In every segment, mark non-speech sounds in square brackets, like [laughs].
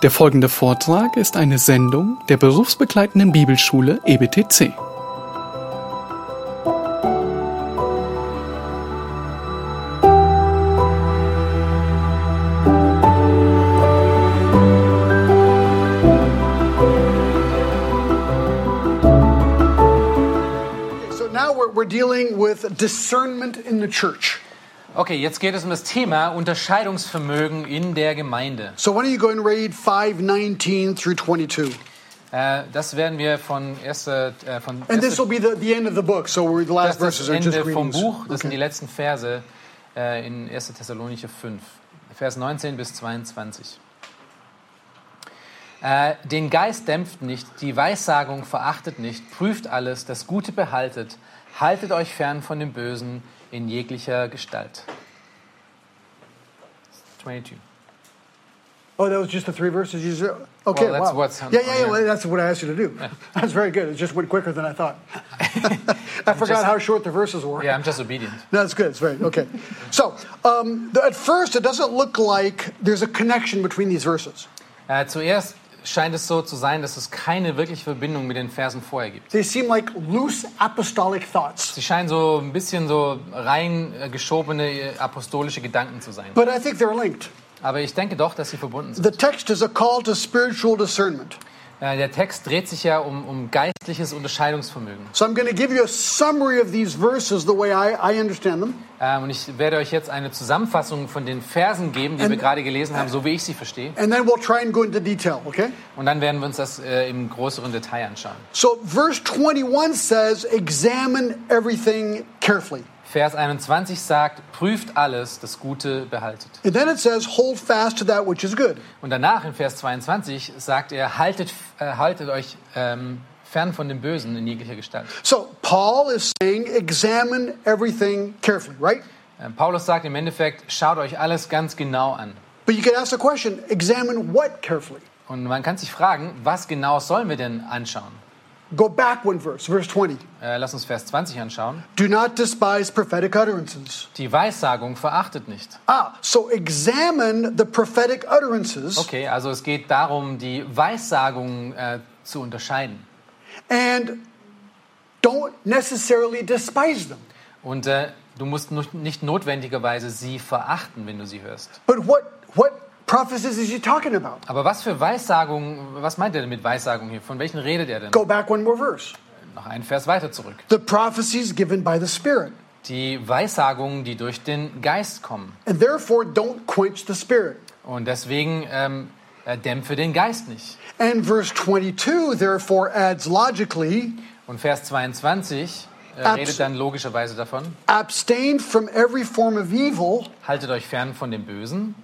Der folgende Vortrag ist eine Sendung der berufsbegleitenden Bibelschule EBTC. So now we're, we're dealing with discernment in the church. Okay, jetzt geht es um das Thema Unterscheidungsvermögen in der Gemeinde. So why don't you go and read 519 through 22? Äh, das werden wir von erste, äh, von And this will be the, the end of the book. So we're, the last das ist verses das are just Ende vom readings. Buch. Das sind die letzten Verse äh, in 1. Thessalonicher 5, Vers 19 bis 22. Äh, den Geist dämpft nicht, die Weissagung verachtet nicht, prüft alles, das Gute behaltet, haltet euch fern von dem Bösen in jeglicher Gestalt. 22. Oh, that was just the three verses you said? Okay, Well, that's wow. what's yeah, yeah, yeah. Well, that's what I asked you to do. [laughs] That's very good. It just went quicker than I thought. [laughs] I forgot just- how short the verses were. Yeah, I'm just obedient. No, that's good. It's very okay. So, um, at first, it doesn't look like there's a connection between these verses. Äh, zuerst scheint es so zu sein, dass es keine wirkliche Verbindung mit den Versen vorher gibt. They seem like loose apostolic thoughts. Sie scheinen so ein bisschen so rein äh, äh, apostolische Gedanken zu sein. But I think they're linked. Aber ich denke doch, dass sie verbunden sind. The text is a call to spiritual discernment. Äh, der Text dreht sich ja um, um geistliches Unterscheidungsvermögen. So I'm going to give you a summary of these verses the way I, I understand them. Ähm, und ich werde euch jetzt eine Zusammenfassung von den Versen geben, die wir And- gerade gelesen haben, so wie ich sie verstehe. And then we'll try and go into detail, okay? Und dann werden wir uns das äh, im größeren Detail anschauen. So verse 21 says, examine everything carefully. Vers 21 sagt, prüft alles, das Gute behaltet. And then it says, hold fast to that which is good. Und danach in Vers 22 sagt er, haltet, äh, haltet euch ähm, fern von dem Bösen in jeglicher Gestalt. So Paul is saying, examine everything carefully, right? Ähm, Paulus sagt im Endeffekt, schaut euch alles ganz genau an. But you could ask the question, examine what carefully? Und man kann sich fragen, was genau sollen wir denn anschauen? Go back one verse, verse 20. Äh, lass uns Vers 20 anschauen. Do not despise prophetic utterances. Die Weissagung verachtet nicht. Ah, so examine the prophetic utterances Okay, also es geht darum, die Weissagung äh, zu unterscheiden. and don't necessarily despise them. Und äh, du musst nicht notwendigerweise sie verachten, wenn du sie hörst. But what what prophecies is he talking about? Aber was für Weissagung, was meint er denn mit Weissagung hier? Von welchen redet er denn? Go back one more verse. Noch einen Vers weiter zurück. The prophecies given by the Spirit. Die Weissagungen, die durch den Geist kommen. And therefore don't quench the Spirit. Und deswegen ähm, äh, dämpfe den Geist nicht. And verse 22 therefore adds logically, Und Vers 22 äh, redet dann logischerweise davon, abstain from every form of evil. haltet euch fern von dem Bösen.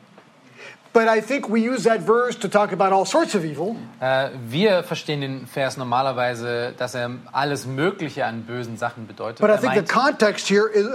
But I think we use that verse to talk about all sorts of evil. Äh, wir verstehen den Vers normalerweise, dass er alles Mögliche an bösen Sachen bedeutet. But I think the meint, context here is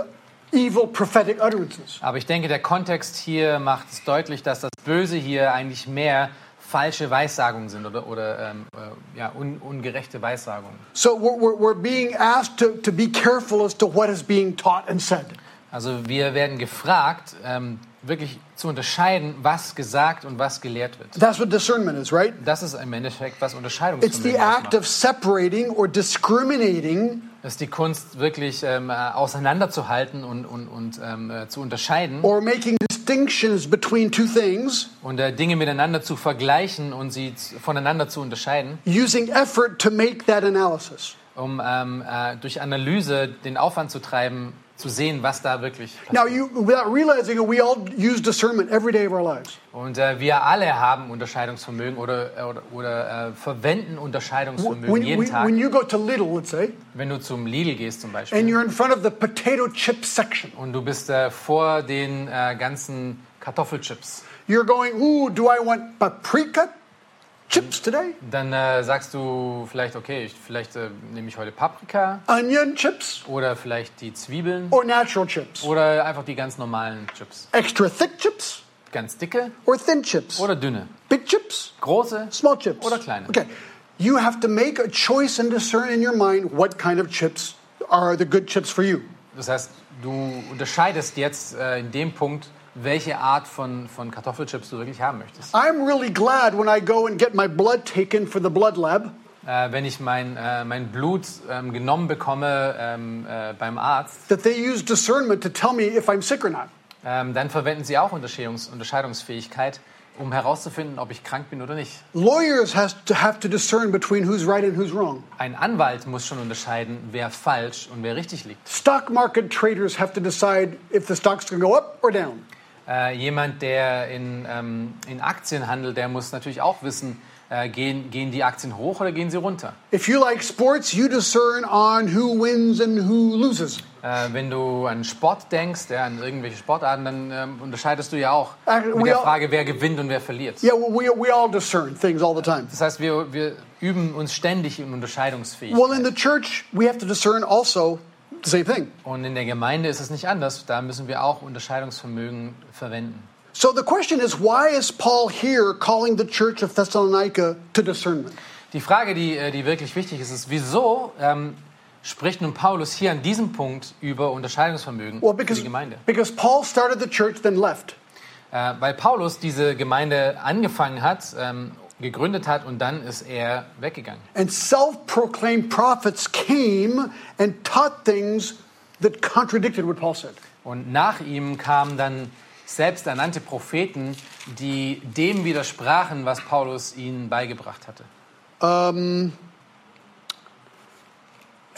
evil prophetic utterances. aber ich denke, der Kontext hier macht es deutlich, dass das Böse hier eigentlich mehr falsche Weissagungen sind oder, oder ähm, äh, ja, un, ungerechte Weissagungen. So we're, we're, we're being asked to, to be careful as to what is being taught and said. Also wir werden gefragt, ähm, wirklich zu unterscheiden, was gesagt und was gelehrt wird. That's what discernment is, right? Das ist im Endeffekt, was It's Unterscheidungsvermögen the act of separating or discriminating Das ist die Kunst, wirklich ähm, äh, auseinanderzuhalten und, und, und ähm, äh, zu unterscheiden or making distinctions between two things und äh, Dinge miteinander zu vergleichen und sie voneinander zu unterscheiden, using effort to make that analysis. um ähm, äh, durch Analyse den Aufwand zu treiben, zu sehen, was da wirklich Now, passiert. you, without realizing it, we all use discernment every day of our lives. Und äh, wir alle haben Unterscheidungsvermögen oder, oder, oder äh, verwenden Unterscheidungsvermögen When, jeden when, Tag. when you go to Lidl, let's say, Wenn du zum Lidl gehst zum and Beispiel you're in front of the potato chip section, und du bist äh, vor den äh, ganzen Kartoffelchips, you're going, ooh, do I want paprika chips today? dann äh, sagst du vielleicht, okay, ich, vielleicht äh, nehme ich heute Paprika Onion chips oder vielleicht die Zwiebeln or natural chips? oder einfach die ganz normalen Chips. Extra thick chips Ganz dicke or thin chips? oder dünne. Big chips? Große Small chips? oder kleine. Okay. You have to make a choice and discern in your mind what kind of chips are the good chips for you. Das heißt, du unterscheidest jetzt äh, in dem Punkt, welche Art von, von Kartoffelchips du wirklich haben möchtest. I'm really glad when I go and get my blood taken for the blood lab Äh, wenn ich mein, äh, mein Blut ähm, genommen bekomme ähm, äh, beim Arzt, that they use discernment to tell me if I'm sick or not. ähm, dann verwenden sie auch Unterscheidungs Unterscheidungsfähigkeit, um herauszufinden, ob ich krank bin oder nicht. Lawyers has to have to discern between who's right and who's wrong. Ein Anwalt muss schon unterscheiden, wer falsch und wer richtig liegt. Stock market traders have to decide if the stock's going to go up or down. Äh, jemand, der in, ähm, in Aktien handelt, der muss natürlich auch wissen, äh, gehen, gehen die Aktien hoch oder gehen sie runter. If you like sports, you discern on who wins and who loses. Äh, wenn du an Sport denkst, ja, an irgendwelche Sportarten, dann ähm, unterscheidest du ja auch Äh, mit der all- Frage, wer gewinnt und wer verliert. Yeah, we, we all discern things all the time. Das heißt, wir, wir üben uns ständig in Unterscheidungsfähigkeit. Well, in the church, we have to discern also the same thing. Und in der Gemeinde ist es nicht anders. Da müssen wir auch Unterscheidungsvermögen verwenden. So the question is, why is Paul here calling the church of Thessalonica to discernment? Die Frage, die, äh, die wirklich wichtig ist, ist, wieso ähm, spricht nun Paulus hier an diesem Punkt über Unterscheidungsvermögen Well, because, die Gemeinde? because Paul started the church, then left. Äh, weil Paulus diese Gemeinde angefangen hat, ähm, gegründet hat und dann ist er weggegangen. And self proclaimed prophets came and taught things that contradicted what Paul said. Und nach ihm kamen dann selbsternannte Propheten, die dem widersprachen, was Paulus ihnen beigebracht hatte.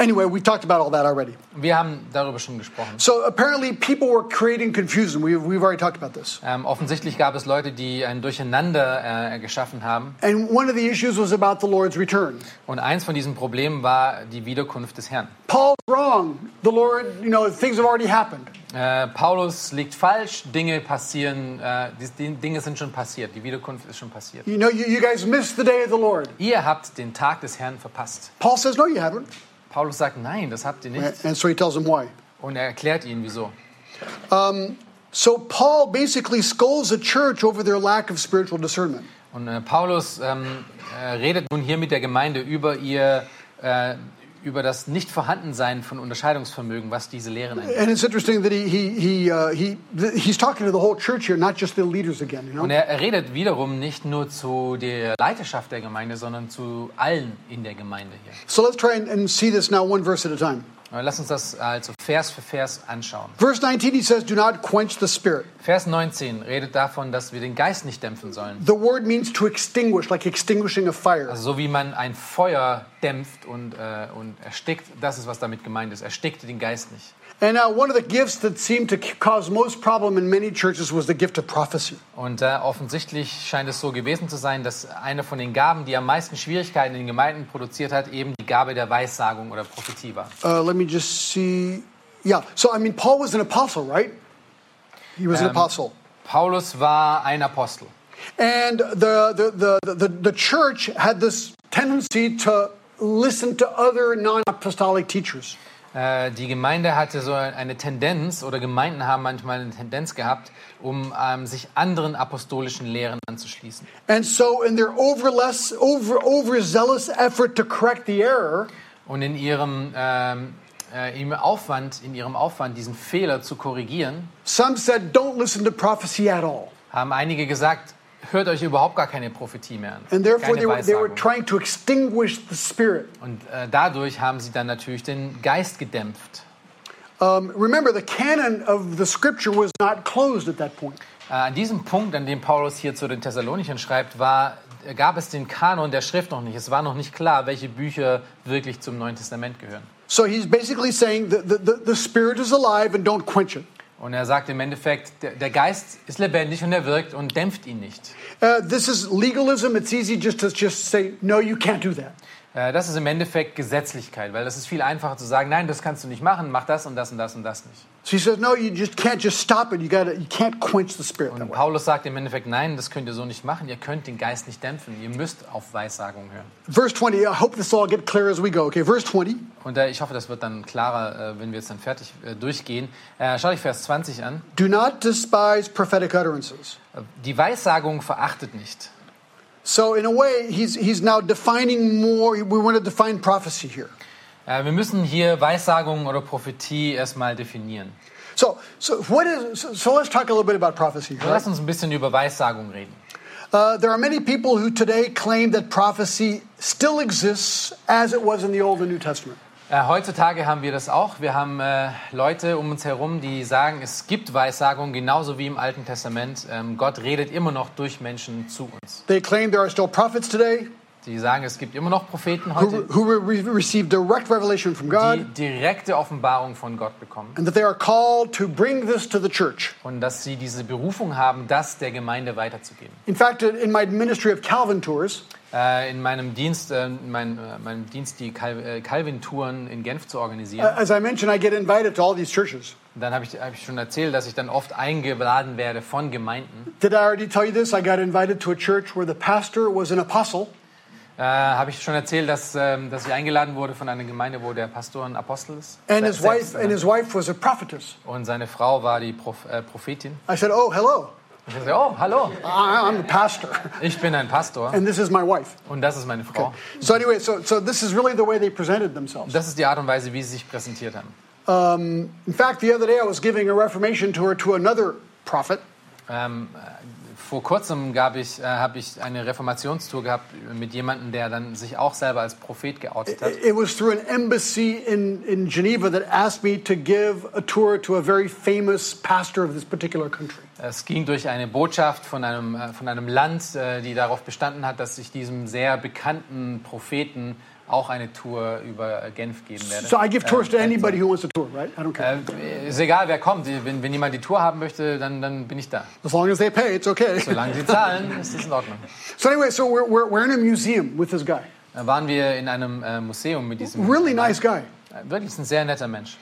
Anyway, we talked about all that already. Wir haben darüber schon gesprochen. So apparently, people were creating confusion. We've, we've already talked about this. Ähm, offensichtlich gab es Leute, die ein Durcheinander äh, geschaffen haben. And one of the issues was about the Lord's return. Und eins von diesen Problemen war die Wiederkunft des Herrn. Paul's wrong. The Lord, you know, things have already happened. Äh, Paulus liegt falsch, Dinge passieren, äh, die, Dinge sind schon passiert, die Wiederkunft ist schon passiert. You know, you, you guys missed the day of the Lord. Ihr habt den Tag des Herrn verpasst. Paul says, no, you haven't. Paulus sagt, nein, das habt ihr nicht. And so he tells them why. Und er erklärt ihnen, wieso. So Paul basically scolds the church over their lack of spiritual discernment. Und äh, Paulus ähm, äh, redet nun hier mit der Gemeinde über ihr, äh, über das Nichtvorhandensein von Unterscheidungsvermögen, was diese Lehren angeht. And it's interesting that he, he, he, uh, he, th- he's talking to the whole church here, not just the leaders again, you know? Und er, er redet wiederum nicht nur zu der Leiterschaft der Gemeinde, sondern zu allen in der Gemeinde hier. So let's try and, and see this now one verse at a time. Aber Lass uns das also Vers für Vers anschauen. Verse 19, he says, do not quench the spirit. Vers 19 redet davon, dass wir den Geist nicht dämpfen sollen. The word means to extinguish, like extinguishing a fire. Also so wie man ein Feuer dämpft und, äh, und erstickt, das ist, was damit gemeint ist. Erstickte den Geist nicht. And uh, one of the gifts that seemed to cause most problem in many churches was the gift of prophecy. Und äh, offensichtlich scheint es so gewesen zu sein, dass eine von den Gaben, die am meisten Schwierigkeiten in den Gemeinden produziert hat, eben die Gabe der Weissagung oder Prophetie war. Uh, let me just see. Yeah, so I mean, Paul was an apostle, right? He was an Um, apostle. Paulus war ein Apostel. And the, the, the, the, the church had this tendency to listen to other non apostolic teachers. Äh, die Gemeinde hatte so eine Tendenz, oder Gemeinden haben manchmal eine Tendenz gehabt, um ähm, sich anderen apostolischen Lehren anzuschließen. And so, in their overless, over, overzealous effort to correct the error, Und in ihrem, ähm, äh, Aufwand, in ihrem Aufwand, diesen Fehler zu korrigieren, some said, don't listen to prophecy at all. haben einige gesagt, hört euch überhaupt gar keine Prophetie mehr an. And therefore, they were, they were trying to extinguish the spirit. Und äh, dadurch haben sie dann natürlich den Geist gedämpft. Um, remember, the canon of the scripture was not closed at that point. Äh, an diesem Punkt, an dem Paulus hier zu den Thessalonichern schreibt, war, äh, gab es den Kanon der Schrift noch nicht. Es war noch nicht klar, welche Bücher wirklich zum Neuen Testament gehören. So he's basically saying that the, the, the spirit is alive and don't quench it. Und er sagt im Endeffekt, der, Geist ist lebendig und er wirkt und dämpft ihn nicht. Uh, this is legalism. It's easy just to just say, no, you can't do that. Äh, Das ist im Endeffekt Gesetzlichkeit, weil das ist viel einfacher zu sagen, nein, das kannst du nicht machen, mach das und das und das und das nicht. So says, no, you just can't just stop it. You got to you can't quench the spirit that Und. Paulus sagt im Endeffekt, nein, das könnt ihr so nicht machen, ihr könnt den Geist nicht dämpfen, ihr müsst auf Weissagung hören. Verse 20, I hope this all get clear as we go. Okay, verse 20. Und äh, ich hoffe, das wird dann klarer, äh, wenn wir jetzt dann fertig äh, durchgehen. Äh, Schau dich Vers 20 an. Do not despise prophetic utterances. Äh, Die Weissagung verachtet nicht. So in a way, he's he's now defining more. We want to define prophecy here. Äh, Wir müssen hier Weissagung oder Prophetie erstmal definieren. So, so what is? So, so let's talk a little bit about prophecy. Right? Lass uns ein bisschen über Weissagung reden. Uh, there are many people who today claim that prophecy still exists as it was in the Old and New Testament. Äh, heutzutage haben wir das auch. Wir haben äh, Leute um uns herum, die sagen, es gibt Weissagung, genauso wie im Alten Testament. Ähm, Gott redet immer noch durch Menschen zu uns. They claim there are still prophets today Die sagen, es gibt immer noch Propheten who, heute, who re- receive direct revelation from die God, direkte Offenbarung von Gott bekommen. and that they are called to bring this to the church. Und dass sie diese Berufung haben, das der Gemeinde weiterzugeben. In fact, in my ministry of Calvin tours, Äh, in meinem Dienst, äh, mein, äh, meinem Dienst die Cal äh, Calvin-Touren in Genf zu organisieren. as I mentioned, I get invited to all these churches. Dann habe ich, hab ich schon erzählt, dass ich dann oft eingeladen werde von Gemeinden. Did I already tell you this? I got invited to a church where the pastor was an apostle Äh, habe ich schon erzählt, dass, ähm, dass ich eingeladen wurde von einer Gemeinde, wo der Pastor ein Apostel ist. and his wife and his wife was a prophetess. und seine Frau war die Proph äh, Prophetin. I said, "Oh, hello. Ich sagte, oh, hallo, I, I'm a pastor, ich bin ein Pastor and this is my wife." und das ist meine Frau. So anyway, so so this is really the way they presented themselves. Das ist die Art und Weise, wie sie sich präsentiert haben. In fact, the other day I was giving a reformation tour to another prophet, Ähm, äh, vor kurzem gab ich, äh, habe ich eine Reformationstour gehabt mit jemandem, der dann sich auch selber als Prophet geoutet hat. It was through an embassy in, in Geneva that asked me to give a tour to a very famous pastor of this particular country. Es ging durch eine Botschaft von einem, äh, von einem Land, äh, die darauf bestanden hat, dass ich diesem sehr bekannten Propheten auch eine Tour über Genf geben werde. So I give tours to Äh, anybody who wants a tour, right? I don't care. äh, ist egal, wer kommt. Wenn, wenn jemand die Tour haben möchte, dann, dann bin ich da. As long as they pay, it's okay. Solange sie zahlen, [laughs] ist das in Ordnung. So anyway, so we're, we're, we're in a museum with this guy. Da waren wir in einem äh, Museum mit diesem. Really nice guy. Äh, Wirklich ein sehr netter Mensch.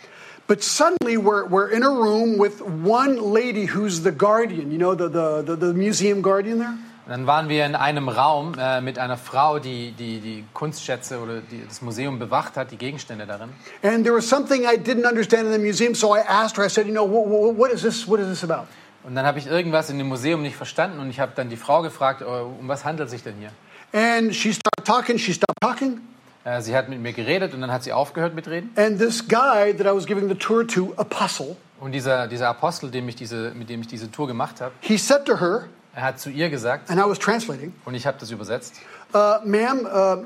But suddenly we're, we're in a room with one lady who's the guardian, you know, the, the, the, the museum guardian there? Dann waren wir in einem Raum äh, mit einer Frau, die, die die Kunstschätze oder die, das Museum bewacht hat, die Gegenstände darin. And there was something I didn't understand in the museum, so I asked her, I said, you know, what, what, is this, what is this about? Und dann habe ich irgendwas in dem Museum nicht verstanden und ich habe dann die Frau gefragt, oh, um was handelt es sich denn hier? And she started talking, she stopped talking. Äh, sie hat mit mir geredet und dann hat sie aufgehört mit Reden. And this guy that I was giving the tour to, Apostle, Und dieser, dieser Apostel, dem ich diese, mit dem ich diese Tour gemacht habe, he said to her, er hat zu ihr gesagt, and I was translating, und ich habe das übersetzt, uh, ma'am, uh,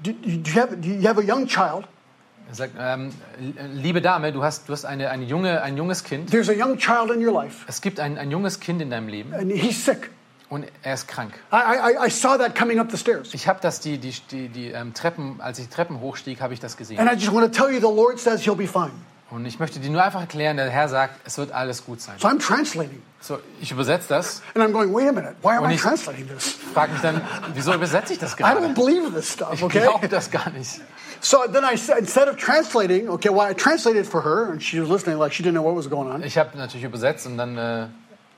do, do, you have, do you have a young child? er sagt, ähm, liebe Dame, du hast, du hast eine, eine junge, ein junges Kind. There's a young child in your life, Es gibt ein, ein junges Kind in deinem Leben and he's sick. und er ist krank. I, I, I saw that coming up the stairs. Ich habe das, die, die, die, die ähm, Treppen, als ich Treppen hochstieg, habe ich das gesehen. And I just want to tell you, the Lord says he'll be fine. Und ich möchte dir nur einfach erklären, der Herr sagt, es wird alles gut sein. So I'm translating. So, ich übersetze das, And I'm going, wait a minute, why am Und I ich- translating this? frage mich dann, wieso übersetze ich das I gerade? don't believe this stuff, Ich okay? glaube das gar nicht. So then I said, instead of translating, okay, well, I translated for her, and she was listening like she didn't know what was going on. Ich habe natürlich übersetzt und dann, äh,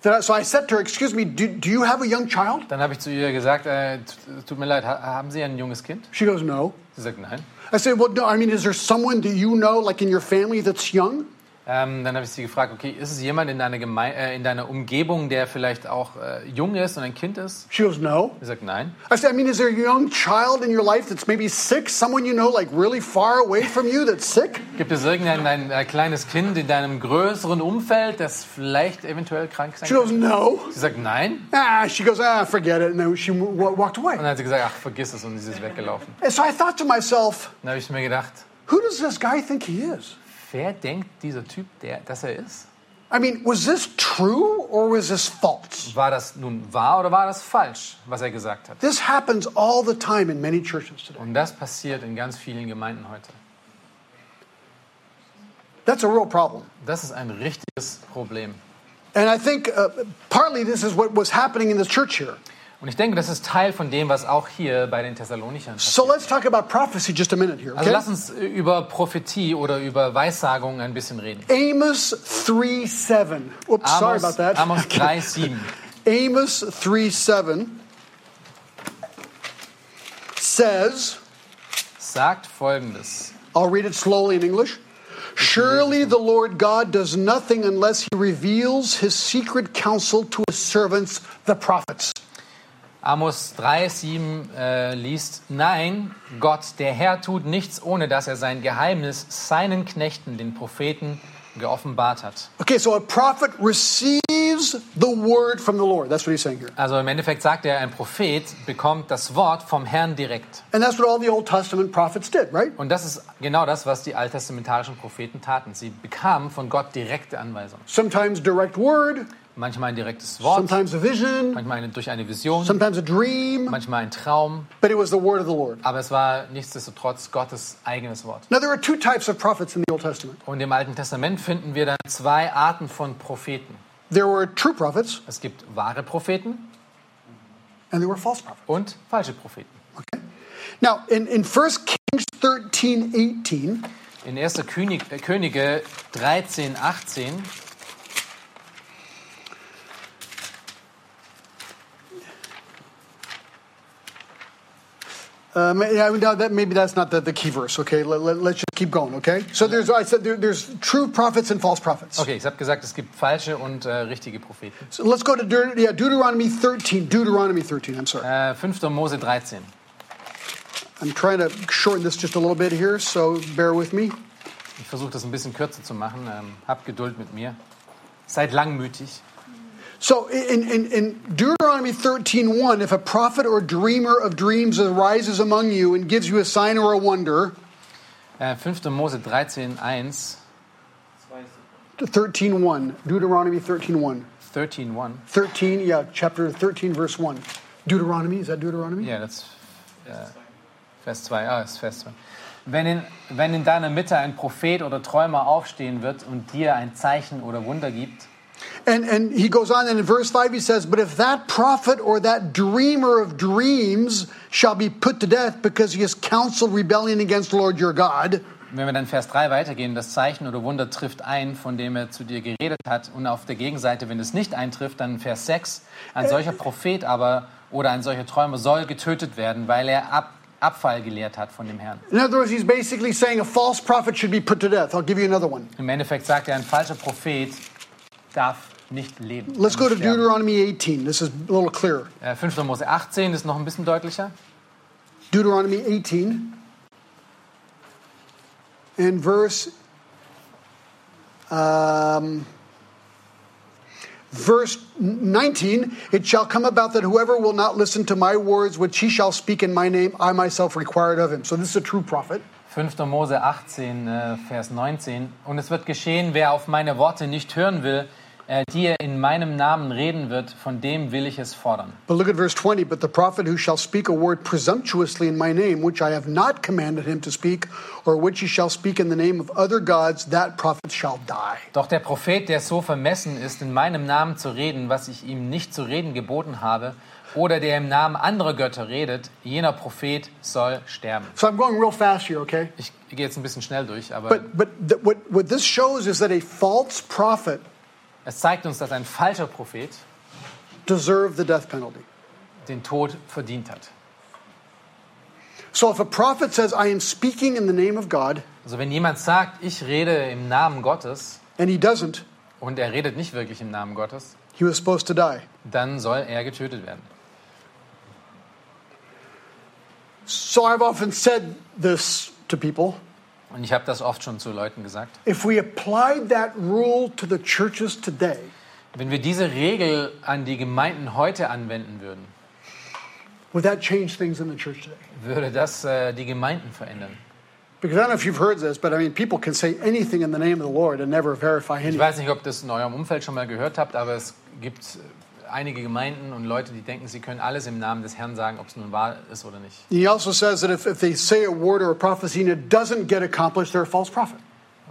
I- So I said to her, excuse me, do, do you have a young child? dann habe ich zu ihr gesagt, äh, tut mir leid, ha haben Sie ein junges Kind? She goes, no. Sie sagt nein. I said, well, no, I mean, is there someone that you know, like in your family, that's young? Ähm, dann habe ich sie gefragt, okay, ist es jemand in deiner, Geme äh, in deiner Umgebung, der vielleicht auch äh, jung ist und ein Kind ist? She goes, no. Sie sagt nein. I said, I mean, is there a young child in your life that's maybe sick? Someone you know, like really far away from you that's sick? Gibt es irgendein ein, äh, kleines Kind in deinem größeren Umfeld, das vielleicht eventuell krank sein She goes, könnte? no. Sie sagt nein. Ah, she goes, ah, forget it. And then she walked away. Und dann hat sie gesagt, ach, vergiss es und sie ist weggelaufen. And so I thought to myself, Dann habe ich mir gedacht, who does this guy think he is? Wer denkt dieser Typ, der, dass er ist? I mean, was this true or was this false? War das nun wahr oder war das falsch, was er gesagt hat? This happens all the time in many churches today. Und das passiert in ganz vielen Gemeinden heute. That's a real problem. Das ist ein richtiges Problem. And I think uh, partly this is what was happening in the church here. Und ich denke, das ist Teil von dem, was auch hier bei den Thessalonichern So passiert. let's talk about prophecy just a minute here, Also okay? lass uns über Prophetie oder über Weissagung ein bisschen reden. Amos 3 7. Oops, sorry Amos, about that. Amos [laughs] 3, 7. Amos 3 7 says, sagt folgendes. I'll read it slowly in English. Surely the Lord God does nothing unless he reveals his secret counsel to his servants, the prophets. Amos 3, 7 äh, liest, Nein, Gott, der Herr tut nichts, ohne dass er sein Geheimnis seinen Knechten, den Propheten, geoffenbart hat. Okay, so a prophet receives the word from the Lord. That's what he's saying here. Also im Endeffekt sagt er, ein Prophet bekommt das Wort vom Herrn direkt. And that's what all the Old Testament prophets did, right? Und das ist genau das, was die alttestamentarischen Propheten taten. Sie bekamen von Gott direkte Anweisungen. Sometimes direct word, Manchmal ein direktes Wort, sometimes a vision, manchmal eine, durch eine Vision, sometimes a dream, manchmal ein Traum. but it was the word of the Lord. Aber es war nichtsdestotrotz Gottes eigenes Wort. Now, there are two types of prophets in the Old Testament. Und im Alten Testament finden wir dann zwei Arten von Propheten. There were true prophets Es gibt wahre Propheten and there were false prophets. und falsche Propheten. Okay? Now, in, in 1 Kings 13 18, In 1. König, äh, Könige 13, 18 um, yeah, no, that, maybe that's not the, the key verse, okay? Let, let, us just keep going, okay? So there's, I said there, there's true prophets and false prophets. Okay, ich habe gesagt, es gibt falsche und äh, richtige Propheten. So let's go to Deut- yeah, Deuteronomy 13. Deuteronomy 13, I'm sorry. Äh, 5. Mose 13. I'm trying to shorten this just a little bit here, so bear with me. Ich versuche das ein bisschen kürzer zu machen. Ähm, habt Geduld mit mir. Seid langmütig. So in, in, in Deuteronomy 13:1, if a prophet or dreamer of dreams arises among you and gives you a sign or a wonder, Äh, 5. Mose 13, 1. 13:1, Deuteronomy 13:1. 13, 1. 13, yeah, chapter 13, verse 1. Deuteronomy, is that Deuteronomy? Ja, das äh, Vers 2. Ah, ist Vers 2. Wenn in, wenn in deiner Mitte ein Prophet oder Träumer aufstehen wird und dir ein Zeichen oder Wunder gibt, And, and he goes on, and in verse 5 he says, But if that prophet or that dreamer of dreams shall be put to death because he has counseled rebellion against the Lord your God, Wenn wir dann Vers 3 weitergehen, das Zeichen oder Wunder trifft ein, von dem er zu dir geredet hat. Und auf der Gegenseite, wenn es nicht eintrifft, dann Vers 6, ein solcher Prophet aber oder ein solcher Träumer soll getötet werden, weil er Ab Abfall gelehrt hat von dem Herrn. in other words, he's basically saying a false prophet should be put to death. I'll give you another one. Im Endeffekt sagt er, ein falscher Prophet darf nicht leben. Let's go to. Deuteronomy 18. This is a little clearer. Äh, 5. Mose 18 ist noch ein bisschen deutlicher. Deuteronomy 18 and verse um, verse 19 it shall come about that whoever will not listen to my words which he shall speak in my name i myself require it of him so this is a true prophet 5. Mose 18, äh, Vers 19. Und es wird geschehen, wer auf meine Worte nicht hören will, äh, die er in meinem Namen reden wird, von dem will ich es fordern. but look at verse 20 but the prophet who shall speak a word presumptuously in my name which i have not commanded him to speak or which he shall speak in the name of other gods that prophet shall die Doch der Prophet, der so vermessen ist, in meinem Namen zu reden, was ich ihm nicht zu reden geboten habe, oder der im Namen anderer Götter redet, jener Prophet soll sterben. so i'm going real fast here okay Ich gehe jetzt ein bisschen schnell durch, aber But but th- what what this shows is that a false prophet es zeigt uns, dass ein falscher Prophet deserved the death penalty. den Tod verdient hat. So if a prophet says, "I am speaking in the name of God," Also wenn jemand sagt, ich rede im Namen Gottes and he doesn't, und er redet nicht wirklich im Namen Gottes, he was supposed to die. dann soll er getötet werden. So I've often said this to people: Und ich habe das oft schon zu Leuten gesagt. if we applied that rule to the churches today, Wenn wir diese Regel an die Gemeinden heute anwenden würden, would that change things in the church today? würde das äh, die Gemeinden verändern. Because I don't know if you've heard this, but I mean, people can say anything in the name of the Lord and never verify Ich anything. weiß nicht, ob das in eurem Umfeld schon mal gehört habt, aber es gibt einige Gemeinden und Leute, die denken, sie können alles im Namen des Herrn sagen, ob es nun wahr ist oder nicht. He also says that if, if they say a word or a prophecy and it doesn't get accomplished, they're a false prophet.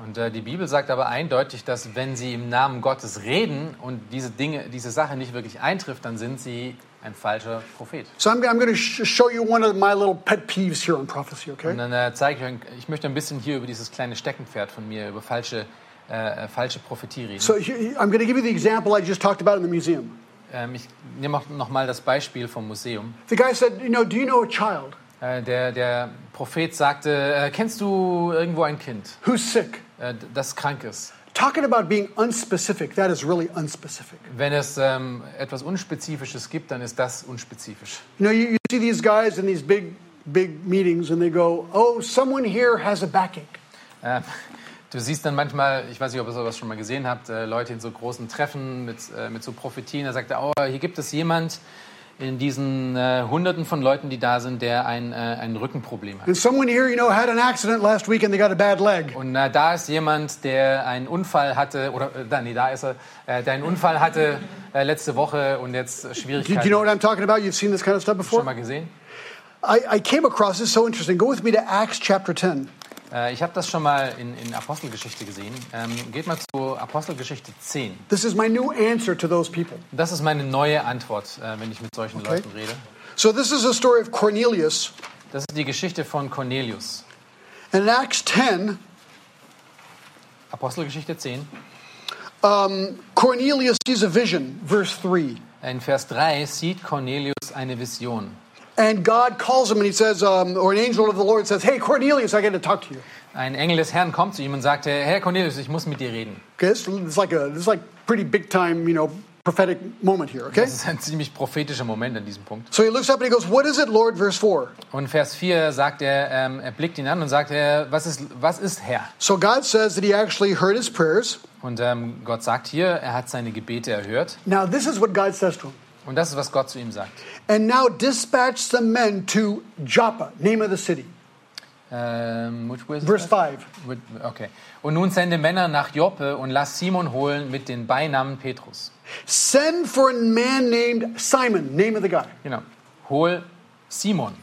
Und äh, die Bibel sagt aber eindeutig, dass wenn sie im Namen Gottes reden und diese Dinge, diese Sache nicht wirklich eintrifft, dann sind sie ein falscher Prophet. So I'm, I'm going to sh- show you one of my little pet peeves here on prophecy, okay? Und dann äh, zeige ich euch, ich möchte ein bisschen hier über dieses kleine Steckenpferd von mir, über falsche, äh, äh, falsche Prophetie reden. So I'm going to give you the example I just talked about in the museum. Ähm, ich nehme auch noch mal das Beispiel vom Museum. The guy said, you know, do you know a child Äh, der, der Prophet sagte, äh, kennst du irgendwo ein Kind, who's sick? äh, das krank ist? Talking about being unspecific, that is really unspecific. Wenn es ähm, etwas Unspezifisches gibt, dann ist das unspezifisch. You know, you, you see these guys in these big, big meetings and they go, oh, someone here has a backache. Äh, Du siehst dann manchmal, ich weiß nicht, ob ihr sowas schon mal gesehen habt, äh, Leute in so großen Treffen mit, äh, mit so Prophetien, da sagt er, oh, hier gibt es jemand in diesen äh, Hunderten von Leuten, die da sind, der ein, äh, ein Rückenproblem hat. Here, you know. Und da ist jemand, der einen Unfall hatte, oder äh, da, nee, da ist er, der einen Unfall hatte letzte Woche und jetzt Do, do Schwierigkeiten. you know what I'm talking about? You've seen this kind of stuff Schon before? mal gesehen? I, I came across this so interesting. Go with me to Acts chapter 10. Äh, ich habe das schon mal in, in Apostelgeschichte gesehen. Ähm, geht mal zu Apostelgeschichte 10. This is my new answer to those people. Das ist meine neue Antwort, äh, wenn ich mit solchen Okay. Leuten rede. So this is a story of Cornelius. Das ist die Geschichte von Cornelius. And in Acts 10, Apostelgeschichte 10. Cornelius sees a vision, verse 3. In Vers 3 sieht Cornelius eine Vision. And God calls him and he says, um, or an angel of the Lord says, Hey, Cornelius, I got to talk to you. Ein Engel des Herrn kommt zu ihm und sagte, Herr Cornelius, ich muss mit dir reden. Okay, this is like a, this is like pretty big time, you know, prophetic moment here, okay? Das ist ein ziemlich prophetischer Moment an diesem Punkt. So he looks up and he goes, What is it, Lord? Verse 4. Und Vers 4 sagt er, ähm, er blickt ihn an und sagt, er, was ist, was ist Herr? So God says that he actually heard his prayers. Und ähm, Gott sagt hier, er hat seine Gebete erhört. Now, this is what God says to him. Und das ist, was Gott zu ihm sagt. And now dispatch some men to Joppa, name of the city. Ähm, Verse that? 5. With- Okay. Und nun sende Männer nach Joppe und lass Simon holen mit den Beinamen Petrus. Send for a man named Simon, name of the guy, Genau. Hol Simon.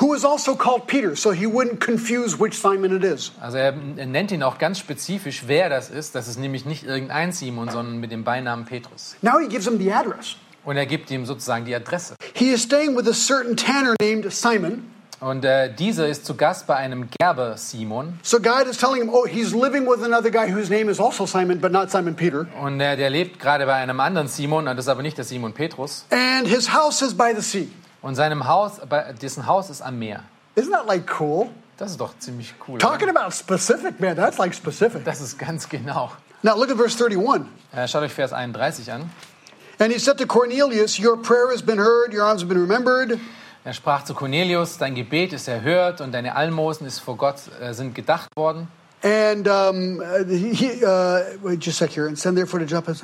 who is also called Peter, so he wouldn't confuse which Simon it is. Also er, er nennt ihn auch ganz spezifisch, wer das ist. Das ist nämlich nicht irgendein Simon, sondern mit dem Beinamen Petrus. Now he gives him the address. Und er gibt ihm sozusagen die Adresse. He is staying with a certain tanner named Simon. Und äh, dieser ist zu Gast bei einem Gerber Simon. So God is telling him, oh, he's living with another guy whose name is also Simon, but not Simon Peter. Und äh, der lebt gerade bei einem anderen Simon, das ist aber nicht der Simon Petrus. And his house is by the sea. Und seinem Haus, dessen Haus ist am Meer. Isn't that like cool? Das ist doch ziemlich cool. Talking Oder? about specific, man, that's like specific. Das ist ganz genau. Now look at verse 31. Äh, schaut euch Vers 31 an. And he said to Cornelius, Your prayer has been heard, your alms have been remembered. Er sprach zu Cornelius, dein Gebet ist erhört und deine Almosen ist vor Gott äh, sind gedacht worden. And um, he, uh, wait just a sec here, and send therefore to Joppa.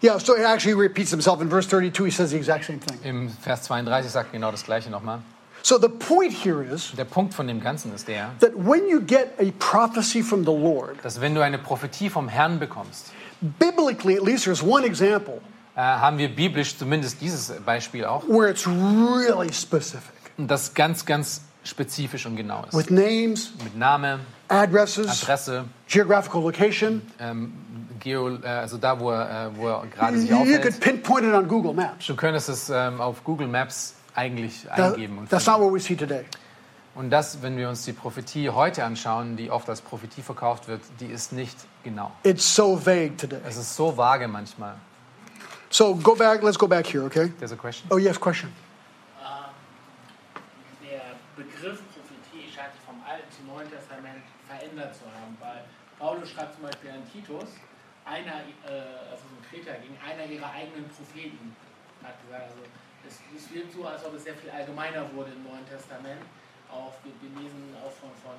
Yeah, so he actually repeats himself. In verse 32, he says the exact same thing. Im Vers 32 sagt genau das gleiche nochmal. So the point here is Der Punkt von dem Ganzen ist der, that when you get a prophecy from the Lord, dass wenn du eine Prophetie vom Herrn bekommst, biblically at least, there's one example äh, haben wir biblisch zumindest dieses Beispiel auch, where it's really specific das ganz, ganz spezifisch und genau ist. with names, Mit Name, addresses, Adresse, geographical location. ähm, Geo, äh, also da, wo er, äh, wo er gerade sich You, you could aufhält. pinpoint it on Google Maps. Du könntest es ähm, auf Google Maps eigentlich That- eingeben. Und, that's finden. not what we see today. und das, wenn wir uns die Prophetie heute anschauen, die oft als Prophetie verkauft wird, die ist nicht genau. It's so vague today. Es ist so vage manchmal. So go back, let's go back here, okay? There's a question. Oh, yes, question. der Begriff Prophetie scheint sich vom Alten zum Neuen Testament verändert zu haben, weil Paulus schreibt zum Beispiel an Titus, einer, äh, also so ein Kreter gegen einer ihrer eigenen Propheten, hat gesagt, also es, es wirkt so, als ob es sehr viel allgemeiner wurde im Neuen Testament. Auch wir, lesen auch von, von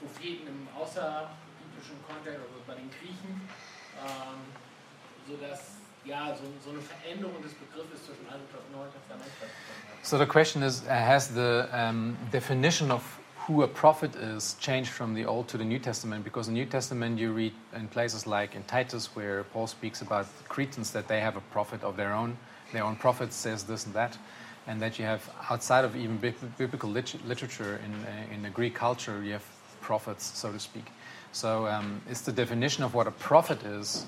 Propheten im also bei den Griechen, ähm, sodass so, so. So the question is, uh, has the um, definition of who a prophet is changed from the Old to the New Testament? Because in the New Testament you read in places like in Titus where Paul speaks about the Cretans that they have a prophet of their own, their own prophet says this and that, and that you have outside of even biblical lit- literature in, uh, in the Greek culture you have prophets, so to speak. So um, is the definition of what a prophet is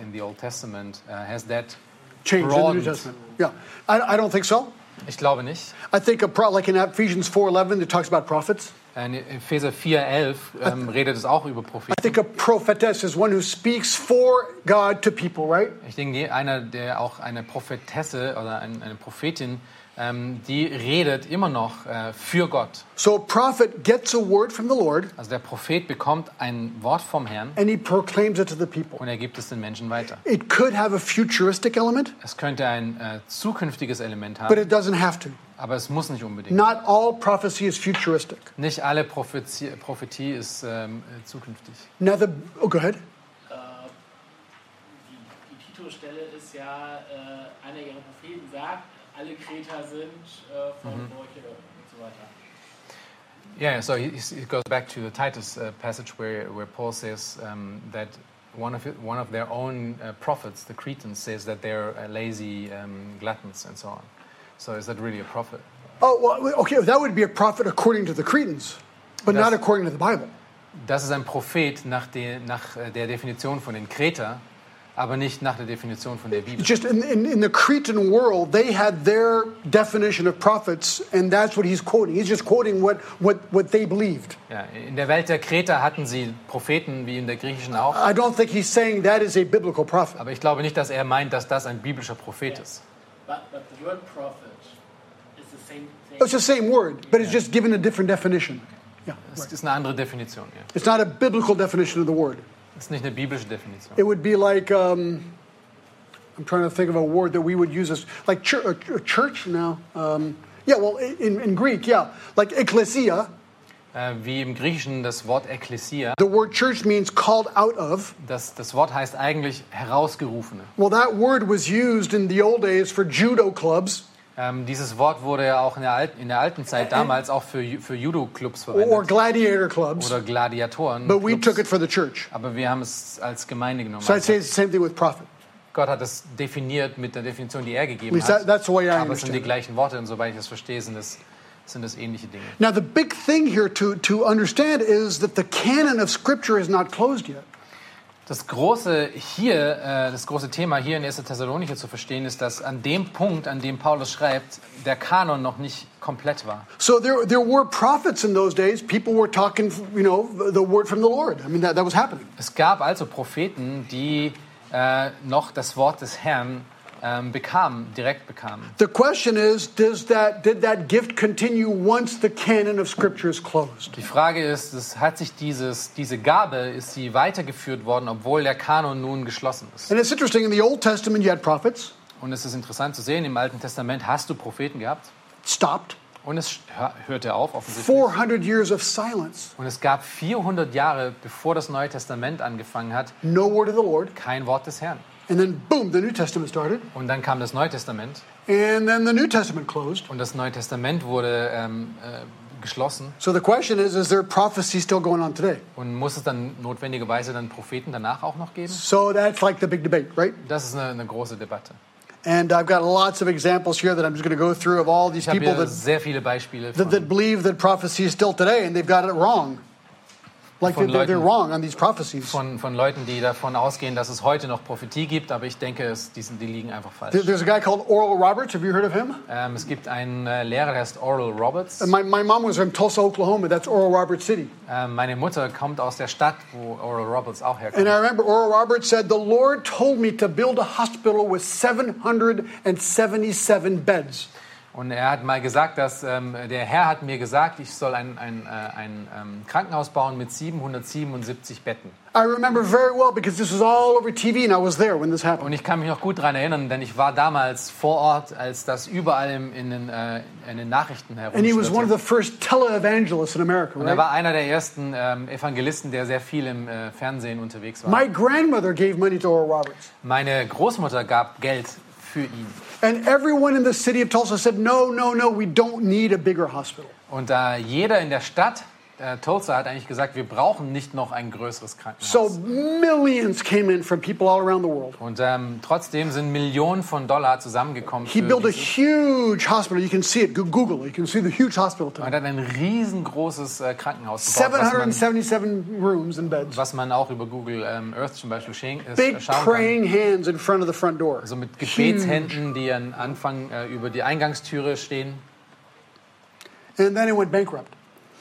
in the Old Testament, uh, has that Change in the New? Testament. Yeah, I, I don't think so. Ich glaube nicht. I think a pro, like in Ephesians 4.11, it talks about prophets. In Epheser 4,11 ähm, redet es auch über Propheten. I think a prophetess is one who speaks for God to people, right? Ich denke, einer, der auch eine Prophetesse oder ein, eine Prophetin, ähm, die redet immer noch äh, für Gott. So a prophet gets a word from the Lord Also der Prophet bekommt ein Wort vom Herrn and he proclaims it to the people. und er gibt es den Menschen weiter. It could have a futuristic element, Es könnte ein äh, zukünftiges Element but haben, it doesn't have to. Aber es muss nicht unbedingt. Not all prophecy is futuristic. Nicht alle Prophezie, Prophetie ist ähm, äh, zukünftig. Now the oh, go ahead. Äh, die, die Titus-Stelle ist ja, äh, einer ihrer Propheten sagt, alle Kreter sind äh, voll Bräuche und so weiter. Yeah, so he, he goes back to the Titus uh, passage where, where Paul says um, that one of, it, one of their own uh, prophets, the Cretans, says that they're uh, lazy um, gluttons and so on. So is that really a prophet? Oh, well, okay, that would be a prophet according to the Cretans, but That's- not according to the Bible. Das ist ein Prophet nach, der- nach äh, der Definition von den Kreter, aber nicht nach der Definition von der Bibel. Just in, in, in the Cretan world, they had their definition of prophets, and that's what he's quoting. He's just quoting what, what, what they believed. Ja, in der Welt der Kreter hatten sie Propheten, wie in der griechischen auch. I don't think he's saying that is a biblical prophet. Aber ich glaube nicht, dass er meint, dass das ein biblischer Prophet ist. But, but the word prophet is the same thing. It's the same word, but it's just given a different definition. Yeah, Es right. ist eine andere Definition. Ja. It's not a biblical definition of the word. Ist nicht eine biblische Definition. It would be like, um, I'm trying to think of a word that we would use as, like church, uh, church now. Um, yeah, well, in, in Greek, yeah. Like ecclesia, Äh, wie im Griechischen das Wort Ekklesia. the word church means called out of. Das, das Wort heißt eigentlich herausgerufene. Well, that word was used in the old days for judo clubs Ähm, dieses Wort wurde ja auch in der, Alt, in der alten Zeit damals auch für, für Judo-Clubs or verwendet. gladiator clubs, Oder Gladiatoren. but we took it for the church. Aber wir haben es als Gemeinde genommen. So I'd say it's the same thing with prophet. Gott hat es definiert mit der Definition, die er gegeben least that, hat. that's the way I Aber es sind die gleichen Worte und soweit ich das verstehe, sind es, sind es ähnliche Dinge. Now, the big thing here to, to understand is that the canon of Scripture is not closed yet. Das große hier, äh, das große Thema hier in 1. Thessalonicher zu verstehen, ist, dass an dem Punkt, an dem Paulus schreibt, der Kanon noch nicht komplett war. So there, there were prophets in those days. People were talking, you know, the word from the Lord. I mean, that, that was happening. Es gab also Propheten, die äh, noch das Wort des Herrn ähm, bekamen, direkt bekamen. The question is, does that, did that gift continue once the canon of Scripture is closed? Die Frage ist, es hat sich dieses, diese Gabe, ist sie weitergeführt worden, obwohl der Kanon nun geschlossen ist. And it's interesting, in the Old Testament, you had prophets, Und es ist interessant zu sehen, im Alten Testament hast du Propheten gehabt stopped, und es hör- hörte auf offensichtlich. 400 years of silence, Und es gab 400 Jahre, bevor das Neue Testament angefangen hat, no word of the Lord. kein Wort des Herrn. And then, boom, the New Testament started. Und dann kam das Neue Testament And then the New Testament closed. und das Neue Testament wurde ähm, äh, geschlossen. So the question is, is there prophecy still going on today? Und muss es dann notwendigerweise dann Propheten danach auch noch geben? So that's like the big debate, right? Das ist eine, eine große Debatte. And I've got lots of examples here that I'm just going to go through of all these people that, sehr viele Beispiele that, that believe that prophecy is still today and they've got it wrong. Like Von they're, they're wrong on these prophecies. von, von Leuten, die davon ausgehen, dass es heute noch Prophetie gibt, aber ich denke, es, die, sind, die liegen einfach falsch. There's a guy called Oral Roberts. Have you heard of him? Ähm, es gibt einen äh, Lehrer, der heißt Oral Roberts. And my, my mom was from Tulsa, Oklahoma. That's Oral Roberts City. Ähm, meine Mutter kommt aus der Stadt, wo Oral Roberts auch herkommt. And I remember Oral Roberts said, The Lord told me to build a hospital with 777 beds. Und er hat mal gesagt, dass ähm, der Herr hat mir gesagt, ich soll ein, ein, äh, ein ähm, Krankenhaus bauen mit 777 Betten. I remember very well because this was all over TV and I was there when this happened. Und ich kann mich noch gut daran erinnern, denn ich war damals vor Ort, als das überall in, den, äh, in den Nachrichten And he was one of herumschwirrte. the first televangelists in America, Und er right? war einer der ersten ähm, Evangelisten, der sehr viel im äh, Fernsehen unterwegs war. My grandmother gave money to Oral Roberts. Meine Großmutter gab Geld für ihn. And everyone in the city of Tulsa said, No, no, no, we don't need a bigger hospital. Und äh, jeder in der Stadt, äh, Tulsa, hat eigentlich gesagt, wir brauchen nicht noch ein größeres Krankenhaus. So millions came in from people all around the world. Und ähm, trotzdem sind Millionen von Dollar zusammengekommen. He built a huge hospital. You can see it. Go- Google. You can see the huge hospital. Und today. hat ein riesengroßes äh, Krankenhaus gebaut, was man, 777 rooms and beds. was man auch über Google ähm, Earth zum Beispiel schen- äh, Big schauen kann. praying hands in front of the front door. Also mit Gebetshänden, die an Anfang äh, über die Eingangstüre stehen. And then it went bankrupt.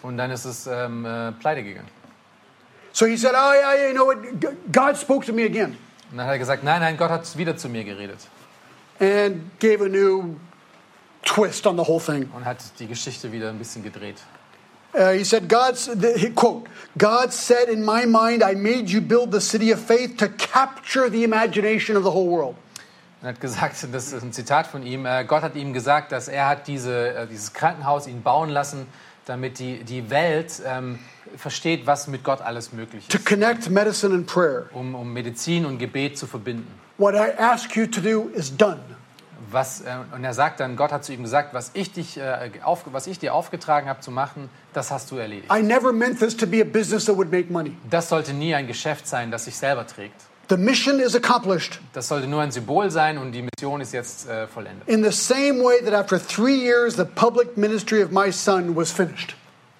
Und dann ist es ähm, äh, pleite gegangen. So he said, Oh, yeah, yeah, you know what? God spoke to me again Und dann hat er gesagt, nein, nein, Gott hat wieder zu mir geredet. and gave a new twist on the whole thing. Und hat die Geschichte wieder ein bisschen gedreht. Uh, he said, God's, the, he, quote, God said, In my mind, I made you build the city of faith to capture the imagination of the whole world. und hat gesagt, [laughs] das ist ein Zitat von ihm, äh, Gott hat ihm gesagt, dass er hat diese, äh, dieses Krankenhaus ihn bauen lassen, damit die, die Welt ähm, versteht, was mit Gott alles möglich to ist, connect medicine and prayer. um, um Medizin und Gebet zu verbinden. What I ask you to do is done. Was, äh, und er sagt dann, Gott hat zu ihm gesagt, was ich, dich, äh, auf, was ich dir aufgetragen habe zu machen, das hast du erledigt. I never meant this to be a business that would make money. Das sollte nie ein Geschäft sein, das sich selber trägt. The mission is accomplished Das sollte nur ein Symbol sein und die Mission ist jetzt äh, vollendet. in the same way that after three years, the public ministry of my son was finished.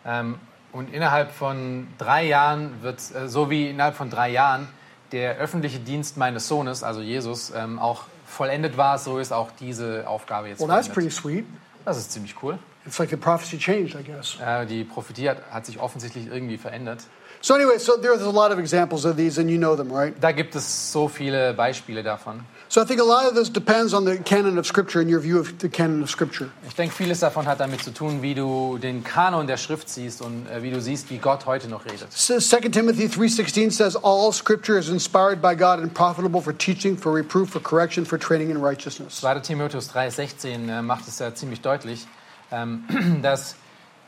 Ähm, und innerhalb von drei Jahren wird, äh, so wie innerhalb von drei Jahren der öffentliche Dienst meines Sohnes, also Jesus, ähm, auch vollendet war, so ist auch diese Aufgabe jetzt Well, that's pretty vollendet. sweet. Das ist ziemlich cool. It's like the prophecy changed, I guess. Äh, die Prophetie hat, hat sich offensichtlich irgendwie verändert. So, anyway, so there's a lot of examples of these, and you know them, right? Da gibt es so viele Beispiele davon. So, I think a lot of this depends on the canon of Scripture and your view of the canon of Scripture. Ich denke, vieles davon hat damit zu tun, wie du den Kanon der Schrift siehst und äh, wie du siehst, wie Gott heute noch redet. So 2 Timothy 3.16 says, All Scripture is inspired by God and profitable for teaching, for reproof, for correction, for training in righteousness. 2. Timotheus 3,16 äh, macht es ja ziemlich deutlich, ähm, [clears throat] dass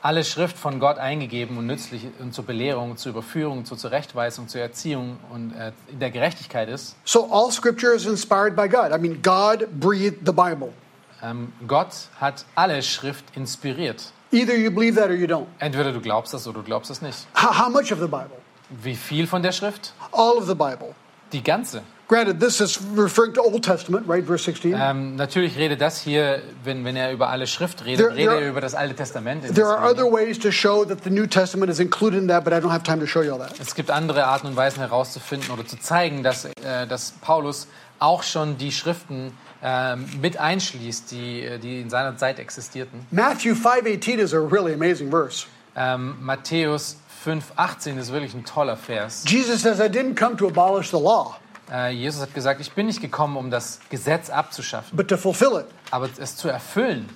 alle Schrift von Gott eingegeben und nützlich und zur Belehrung, zur Überführung, zur Zurechtweisung, zur Erziehung und äh, in der Gerechtigkeit ist. So, all Scripture is inspired by God. I mean, God breathed the Bible. Ähm, Gott hat alle Schrift inspiriert. Either you believe that or you don't. Entweder du glaubst das oder du glaubst es nicht. How, how much of the Bible? Wie viel von der Schrift? All of the Bible. Die ganze. Granted, this is referring to Old Testament, right? Verse 16. Ähm, natürlich redet das hier, wenn, wenn er über alle Schrift redet, There- redet er über das Alte Testament. There are other ways to show that the New Testament is included in that, but I don't have time to show you all that. Es gibt andere Arten und Weisen herauszufinden oder zu zeigen, dass, äh, dass Paulus auch schon die Schriften ähm, mit einschließt, die, äh, die in seiner Zeit existierten. Matthew 5:18 is a really amazing verse. Ähm, Matthäus 5,18 ist wirklich ein toller Vers. Jesus says, I didn't come to abolish the law, Äh, Jesus hat gesagt, ich bin nicht gekommen, um das Gesetz abzuschaffen, but to fulfill it. aber es zu erfüllen.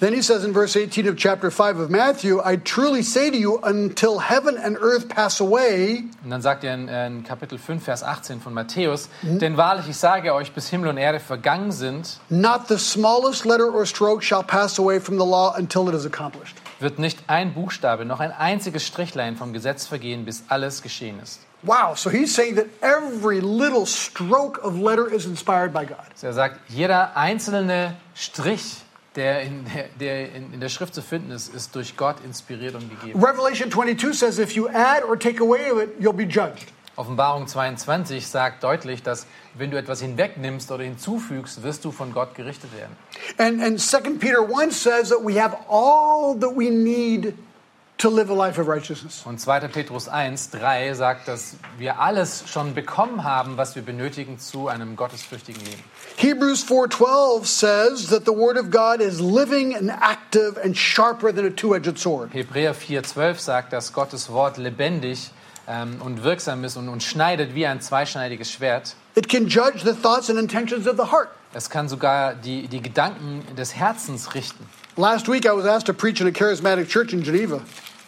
Then he says in verse 18 of chapter 5 of Matthew, I truly say to you, until heaven and earth pass away, Und dann sagt er in, äh, in Kapitel 5, Vers 18 von Matthäus, denn wahrlich, ich sage euch, bis Himmel und Erde vergangen sind, not the smallest letter or stroke shall pass away from the law until it is accomplished. wird nicht ein Buchstabe, noch ein einziges Strichlein vom Gesetz vergehen, bis alles geschehen ist. Wow, so he's saying that every little stroke of letter is inspired by God. Also er sagt, jeder einzelne Strich, der in der, der in, in der Schrift zu finden ist, ist durch Gott inspiriert und gegeben. Revelation 22 says if you add or take away of it, you'll be judged. Offenbarung 22 sagt deutlich, dass wenn du etwas hinwegnimmst oder hinzufügst, wirst du von Gott gerichtet werden. And, and 2 Peter 1 says that we have all that we need to live a life of righteousness. Und 2. Petrus 1, 3 sagt, dass wir alles schon bekommen haben, was wir benötigen zu einem gottesfürchtigen Leben. Hebrews 4:12 says that the word of God is living and active and sharper than a two-edged sword. Hebräer 4,12 sagt, dass Gottes Wort lebendig ähm, und wirksam ist und, und schneidet wie ein zweischneidiges Schwert. It can judge the thoughts and intentions of the heart. Es kann sogar die, die Gedanken des Herzens richten. Last week I was asked to preach in a charismatic church in Geneva.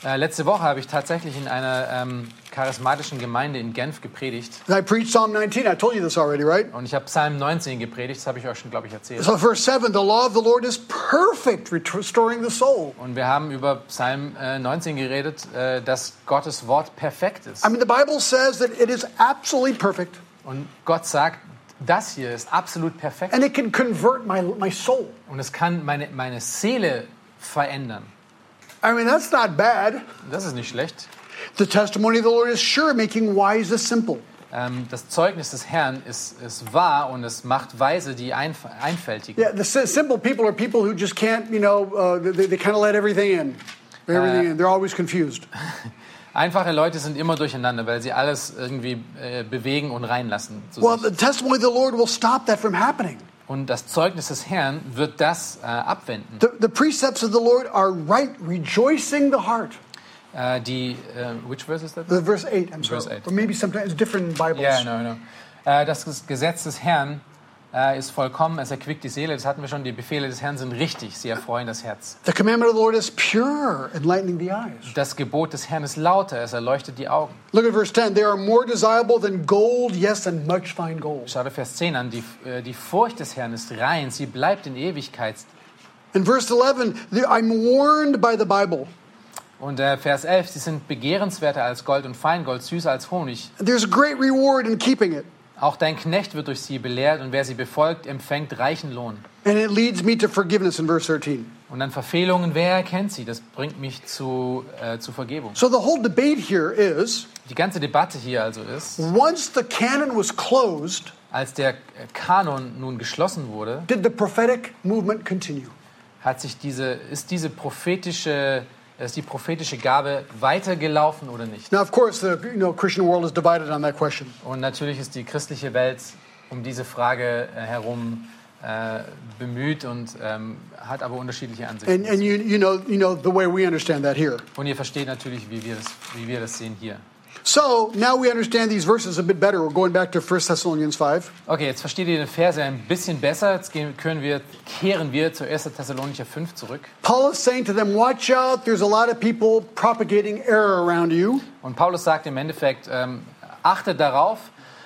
Äh, letzte Woche habe ich tatsächlich in einer ähm, charismatischen Gemeinde in Genf gepredigt. And I preached Psalm 19. I told you this already, right? Und ich habe Psalm 19 gepredigt, das habe ich euch schon, glaube ich, erzählt. So verse 7, the law of the Lord is perfect, restoring the soul. Und wir haben über Psalm äh, 19 geredet, äh, dass Gottes Wort perfekt ist. I mean, the Bible says that it is absolutely perfect Und Gott sagt, das hier ist absolut perfekt. and it can convert my, my soul. Und es kann meine, meine Seele verändern. I mean, that's not bad. Das ist nicht schlecht. The testimony of the Lord is sure, making wise the simple. Ähm, das Zeugnis des Herrn ist, ist wahr und es macht weise die Einf Einfältigen. Yeah, the si- simple people are people who just can't, you know, uh, they, they kind of let everything in. Everything in. They're always confused. [laughs] Einfache Leute sind immer durcheinander, weil sie alles irgendwie äh, bewegen und reinlassen. zu Well, the testimony of the Lord will stop that from happening. Und das Zeugnis des Herrn wird das äh, abwenden. The, the precepts of the Lord are right, rejoicing the heart. Äh, die, äh, which verse is that? The verse 8, I'm sorry. Verse eight. Or maybe sometimes different Bibles. Ja, no, no. Äh, das Gesetz des Herrn äh, ist vollkommen, es erquickt die Seele. Das hatten wir schon. Die Befehle des Herrn sind richtig, sie erfreuen das Herz. The commandment of the Lord is pure, enlightening the eyes. Das Gebot des Herrn ist lauter, es erleuchtet die Augen. Look at verse 10. They are more desirable than gold, yes, and much fine gold. Schau dir Vers 10 an. Die, äh, die Furcht des Herrn ist rein, sie bleibt in Ewigkeit. In verse 11, the- I'm warned by the Bible. Und äh, Vers 11, sie sind begehrenswerter als Gold und Feingold, süßer als Honig. There's a great reward in keeping it. Auch dein Knecht wird durch sie belehrt und wer sie befolgt, empfängt reichen Lohn. And it leads me to forgiveness in verse 13. Und dann Verfehlungen, wer erkennt sie? Das bringt mich zu, äh, zu Vergebung. So the whole debate here is Die ganze Debatte hier also ist, once the canon was closed, als der Kanon nun geschlossen wurde, did the prophetic movement continue? hat sich diese, ist diese prophetische, ist die prophetische Gabe weitergelaufen oder nicht? Now, of course, the you know, Christian world is divided on that question. Und natürlich ist die christliche Welt um diese Frage äh, herum äh, bemüht und ähm, hat aber unterschiedliche And, Ansichten. and you, you, know, you know the way we understand that here. Und ihr versteht natürlich, wie wir das, wie wir das sehen hier. So now we understand these verses a bit better. We're going back to 1 Thessalonians 5. Okay, jetzt versteht ihr den Verse ein bisschen besser. Jetzt können wir, kehren wir zu 1. Thessalonicher 5 zurück. Paul is saying to them, Watch out, there's a lot of people propagating error around you. Und Paulus sagt im Endeffekt, ähm, achtet darauf,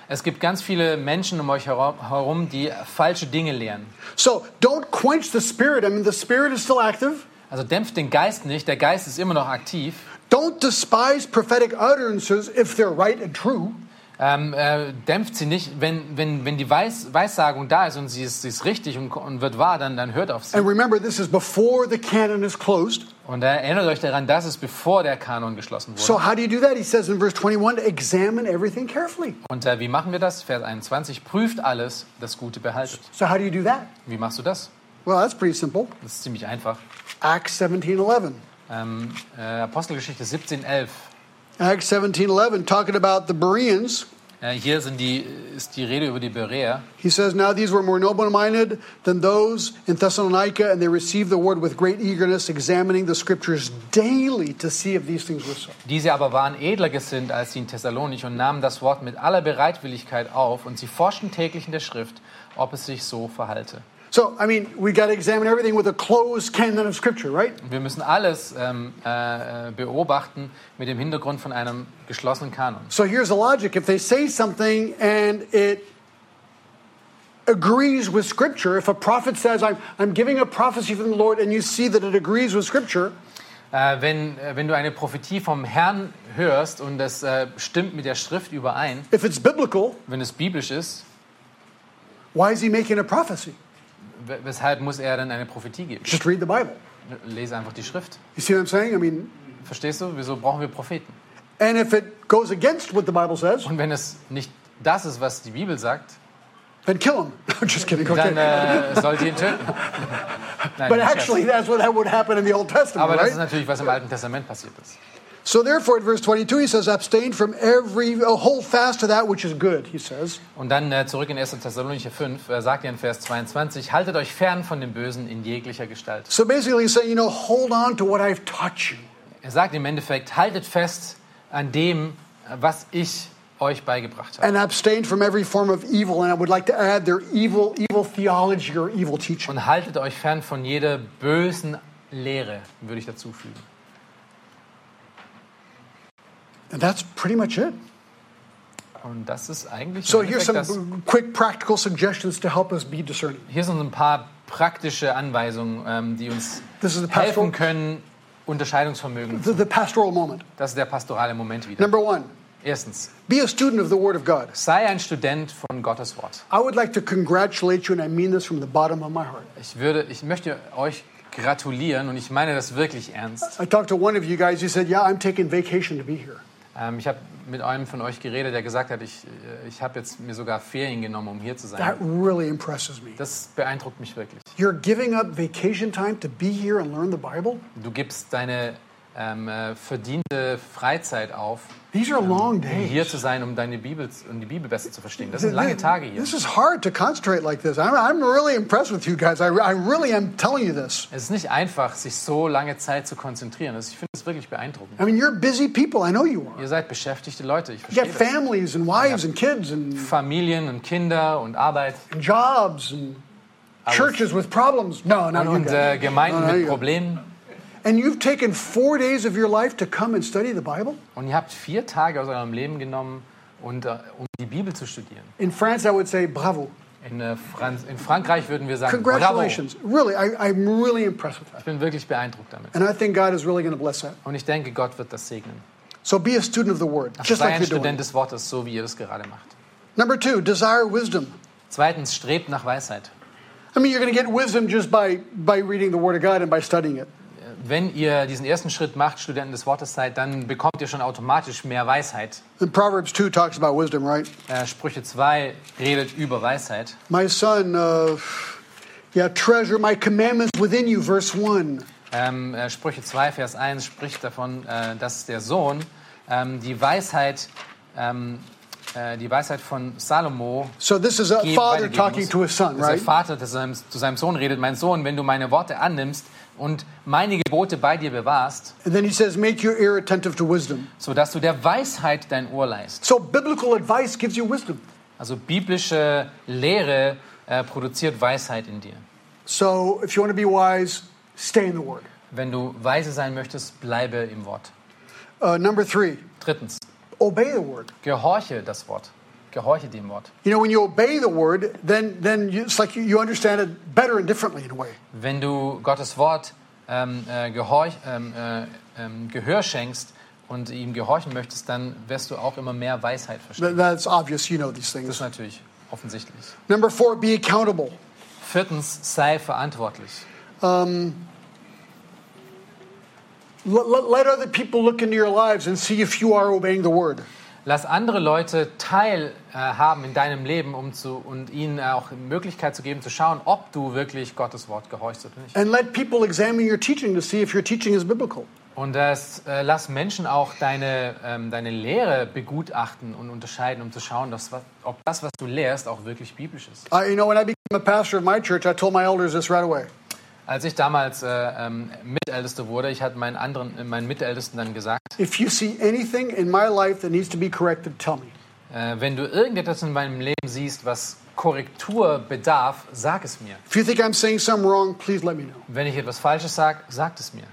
es gibt ganz viele Menschen um euch herum, herum, die falsche Dinge lehren. So don't quench the spirit. I mean, the spirit is still active. Also dämpft den Geist nicht, der Geist ist immer noch aktiv. Don't despise prophetic utterances if they're right and true. Ähm, äh, dämpft sie nicht, wenn, wenn, wenn die Weiß, Weissagung da ist und sie ist, sie ist richtig und, und wird wahr, dann, dann hört auf sie. And remember, this is before the canon is closed. Und erinnert euch daran, das ist bevor der Kanon geschlossen wurde. So how do you do that? He says in verse 21, examine everything carefully. Und äh, wie machen wir das? Vers 21, prüft alles, das Gute behaltet. So how do you do that? Wie machst du das? Well, that's pretty simple. Das ist ziemlich einfach. Acts 17, 11. Ähm, äh, Apostelgeschichte 17, 11. Acts 17, 11, talking about the Bereans. Äh, hier sind die, ist die Rede über die Bereer. He says, Now these were more noble minded than those in Thessalonica, and they received the word with great eagerness, examining the scriptures daily to see if these things were so. Diese aber waren edler gesinnt als die in Thessalonich und nahmen das Wort mit aller Bereitwilligkeit auf und sie forschten täglich in der Schrift, ob es sich so verhalte. So, I mean, we got to examine everything with a closed canon of scripture, right? Wir müssen alles ähm, äh, äh, beobachten mit dem Hintergrund von einem geschlossenen Kanon. So here's the logic if they say something and it agrees with scripture, if a prophet says, I'm, I'm giving a prophecy from the Lord, and you see that it agrees with scripture, Äh, wenn, äh, wenn du eine Prophetie vom Herrn hörst und das äh, stimmt mit der Schrift überein, if it's biblical, wenn es biblisch ist, why is he making a prophecy? We- weshalb muss er dann eine Prophetie geben? Just read the Bible. Lese einfach die Schrift. You see what I'm saying? I mean, Verstehst du? Wieso brauchen wir Propheten? and if it goes against what the Bible says, Und wenn es nicht das ist, was die Bibel sagt, then kill him. [laughs] I'm just kidding. dann Okay. äh, sollt ihr ihn töten. [laughs] Nein, But actually, that's what that would happen in the Old Testament, Aber das ist natürlich, was im Alten Testament passiert ist. So therefore, at verse 22, he says, "Abstain from every, hold fast to that which is good." He says. Und dann äh, zurück in 1. Thessalonicher 5, äh, sagt er in Vers 22, haltet euch fern von dem Bösen in jeglicher Gestalt. So basically, he's saying, you know, hold on to what I've taught you. Er sagt im Endeffekt, haltet fest an dem, äh, was ich euch beigebracht habe. and abstain from every form of evil. And I would like to add their evil, evil theology or evil teaching. Und haltet euch fern von jeder bösen Lehre, würde ich dazu fügen. And that's pretty much it. Und das ist eigentlich So here's some das, quick practical suggestions to help us be discerning. hier sind ein paar praktische Anweisungen, ähm, die uns helfen können, Unterscheidungsvermögen. the, the pastoral moment. Das ist der pastorale Moment wieder. Number one, Erstens, be a student of the Word of God. sei ein Student von Gottes Wort. I would like to congratulate you, and I mean this from the bottom of my heart. Ich, würde, ich möchte euch gratulieren und ich meine das wirklich ernst. I talked to one of you guys. You said, "Yeah, I'm taking vacation to be here." Ähm, ich habe mit einem von euch geredet, der gesagt hat, ich, äh, ich habe jetzt mir sogar Ferien genommen, um hier zu That sein. really impresses me. Das beeindruckt mich wirklich. You're giving up vacation time to be here and learn the Bible. Du gibst deine ähm, äh, verdiente Freizeit auf, These are long um days. hier zu sein, um deine Bibel, um die Bibel besser zu verstehen. Das sind lange Tage hier. This is hard to concentrate like this. I'm, I'm really impressed with you guys. I, I really am telling you this. Es ist nicht einfach, sich so lange Zeit zu konzentrieren. Ich finde es wirklich beeindruckend. I mean, you're busy people. I know you are. Ihr seid beschäftigte Leute, ich You verstehe got das. families and wives and kids and, Familien und Kinder und Arbeit and jobs and churches with problems. No, not you und äh. Gemeinden No, no, mit you- Problemen. And you've taken four days of your life to come and study the Bible? Und ihr habt vier Tage aus eurem Leben genommen, und, äh, um die Bibel zu studieren. In France, I would say bravo. In, äh, Franz in Frankreich würden wir sagen, bravo. Congratulations. Really, I, I'm really impressed with that. Ich bin wirklich beeindruckt damit. And I think God is really going to bless that. Und ich denke, Gott wird das segnen. So be a student of the Word, Also just sei like ein you're doing. Student des Wortes, so wie ihr das gerade macht. Number two, desire wisdom. Zweitens, strebt nach Weisheit. I mean, you're going to get wisdom just by, by reading the Word of God and by studying it. Wenn ihr diesen ersten Schritt macht, Studenten des Wortes seid, dann bekommt ihr schon automatisch mehr Weisheit. And Proverbs 2 talks about wisdom, right? Äh, Sprüche 2 redet über Weisheit. My son, uh, yeah, treasure my commandments within you, verse 1. Ähm, äh, Sprüche 2, Vers 1 spricht davon, äh, dass der Sohn ähm, die Weisheit, ähm, äh, die Weisheit von Salomo So this is a father talking muss. to his son, Dass der right? Vater zu seinem, zu seinem Sohn redet, mein Sohn, wenn du meine Worte annimmst und meine Gebote bei dir bewahrst, And then he says, make your ear attentive to wisdom. sodass du der Weisheit dein Ohr leist. So biblical advice gives you wisdom. Also biblische Lehre äh, produziert Weisheit in dir. So if you want to be wise, stay in the Word. Wenn du weise sein möchtest, bleibe im Wort. Uh, number three, Drittens, obey the Word. gehorche das Wort. Gehorche dem Wort. You know, when you obey the Word, then, then you, it's like you, you understand it better and differently in a way. Wenn du Gottes Wort ähm, äh, gehorch, ähm, äh, ähm, Gehör schenkst und ihm gehorchen möchtest, dann wirst du auch immer mehr Weisheit verstehen. That's obvious. You know these Das things. ist natürlich offensichtlich. Number four, be accountable. Viertens, sei verantwortlich. Um, let, let, let other people look into your lives and see if you are obeying the Word. Lass andere Leute teil äh, haben in deinem Leben um zu, und ihnen auch die Möglichkeit zu geben, zu schauen, ob du wirklich Gottes Wort gehorchst oder nicht. And let people examine your teaching to see if your teaching is biblical. Und das, äh, lass Menschen auch deine, ähm, deine Lehre begutachten und unterscheiden, um zu schauen, dass, ob das, was du lehrst, auch wirklich biblisch ist. I, you know, when I became a pastor of my church, I told my elders this right away. Als ich damals äh, ähm, Mitälteste wurde, ich hatte meinen anderen, meinen Mitältesten dann gesagt, If you see anything in my life that needs to be corrected, tell me. äh, wenn du irgendetwas in meinem Leben siehst, was Korrektur bedarf, sag es mir. If you think I'm saying something wrong, please let me know. Wenn ich etwas Falsches sage, sag es mir.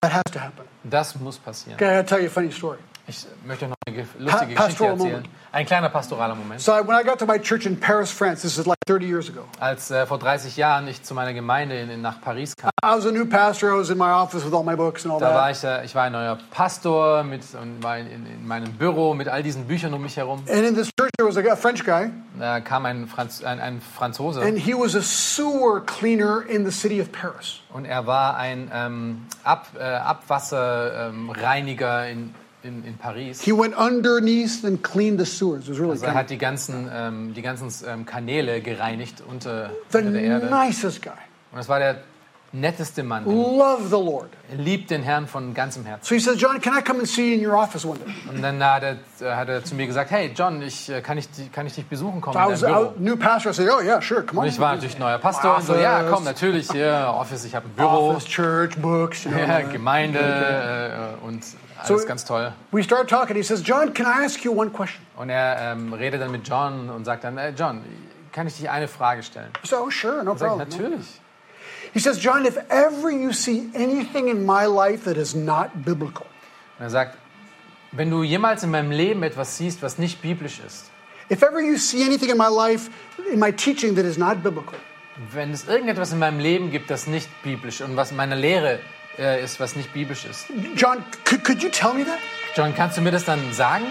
That has to happen. Das muss passieren. Okay, I'll tell you a funny story. Ich möchte noch eine ge- lustige Pa- Geschichte erzählen. Ein kleiner pastoraler Moment. So when I got to my church in Paris, France, this is like 30 years ago. Als äh, vor 30 Jahren ich zu meiner Gemeinde in, in, nach Paris kam, I was a new pastor. I was in my office with all my books and all da war that. ich, äh, ich war ein neuer Pastor mit, und war in, in meinem Büro mit all diesen Büchern um mich herum. And in this church, there was a, French guy, Da kam ein, Franz, ein, ein Franzose and he was a sewer cleaner in the city of Paris. und er war ein ähm, Ab, äh, Abwasserreiniger in, in, in Paris. He went underneath and cleaned the sewers. It was really Also er hat die ganzen, ähm, die ganzen ähm, Kanäle gereinigt unter, the unter der Erde. nicest guy. Und das war der netteste Mann. Loved the Lord. Er liebt den Herrn von ganzem Herzen. So he says, John, can I come and see you in your office one day? Und dann hat er, äh, hat er zu mir gesagt, hey John, ich, äh, kann, ich, kann ich dich besuchen kommen I in dein Büro? new pastor. I said, oh yeah, sure, come on. Und ich war natürlich neuer Pastor und so, ja komm, natürlich, hier, Office, ich habe ein Büro, Office, church, books. You [laughs] know, ja, Gemeinde äh, und alles So- ganz toll. We start talking. He says, John, can I ask you one question? Und er ähm, redet dann mit John und sagt dann, äh, John, kann ich dich eine Frage stellen? I said, oh sure, no problem. natürlich. He says, John, if ever you see anything in my life that is not biblical, Und er sagt, wenn du jemals in meinem Leben etwas siehst, was nicht biblisch ist, if ever you see anything in my life, in my teaching that is not biblical, wenn es irgendetwas in meinem Leben gibt, das nicht biblisch und was in meiner Lehre äh, ist, was nicht biblisch ist, John, could, could you tell me that? John, kannst du mir das dann sagen?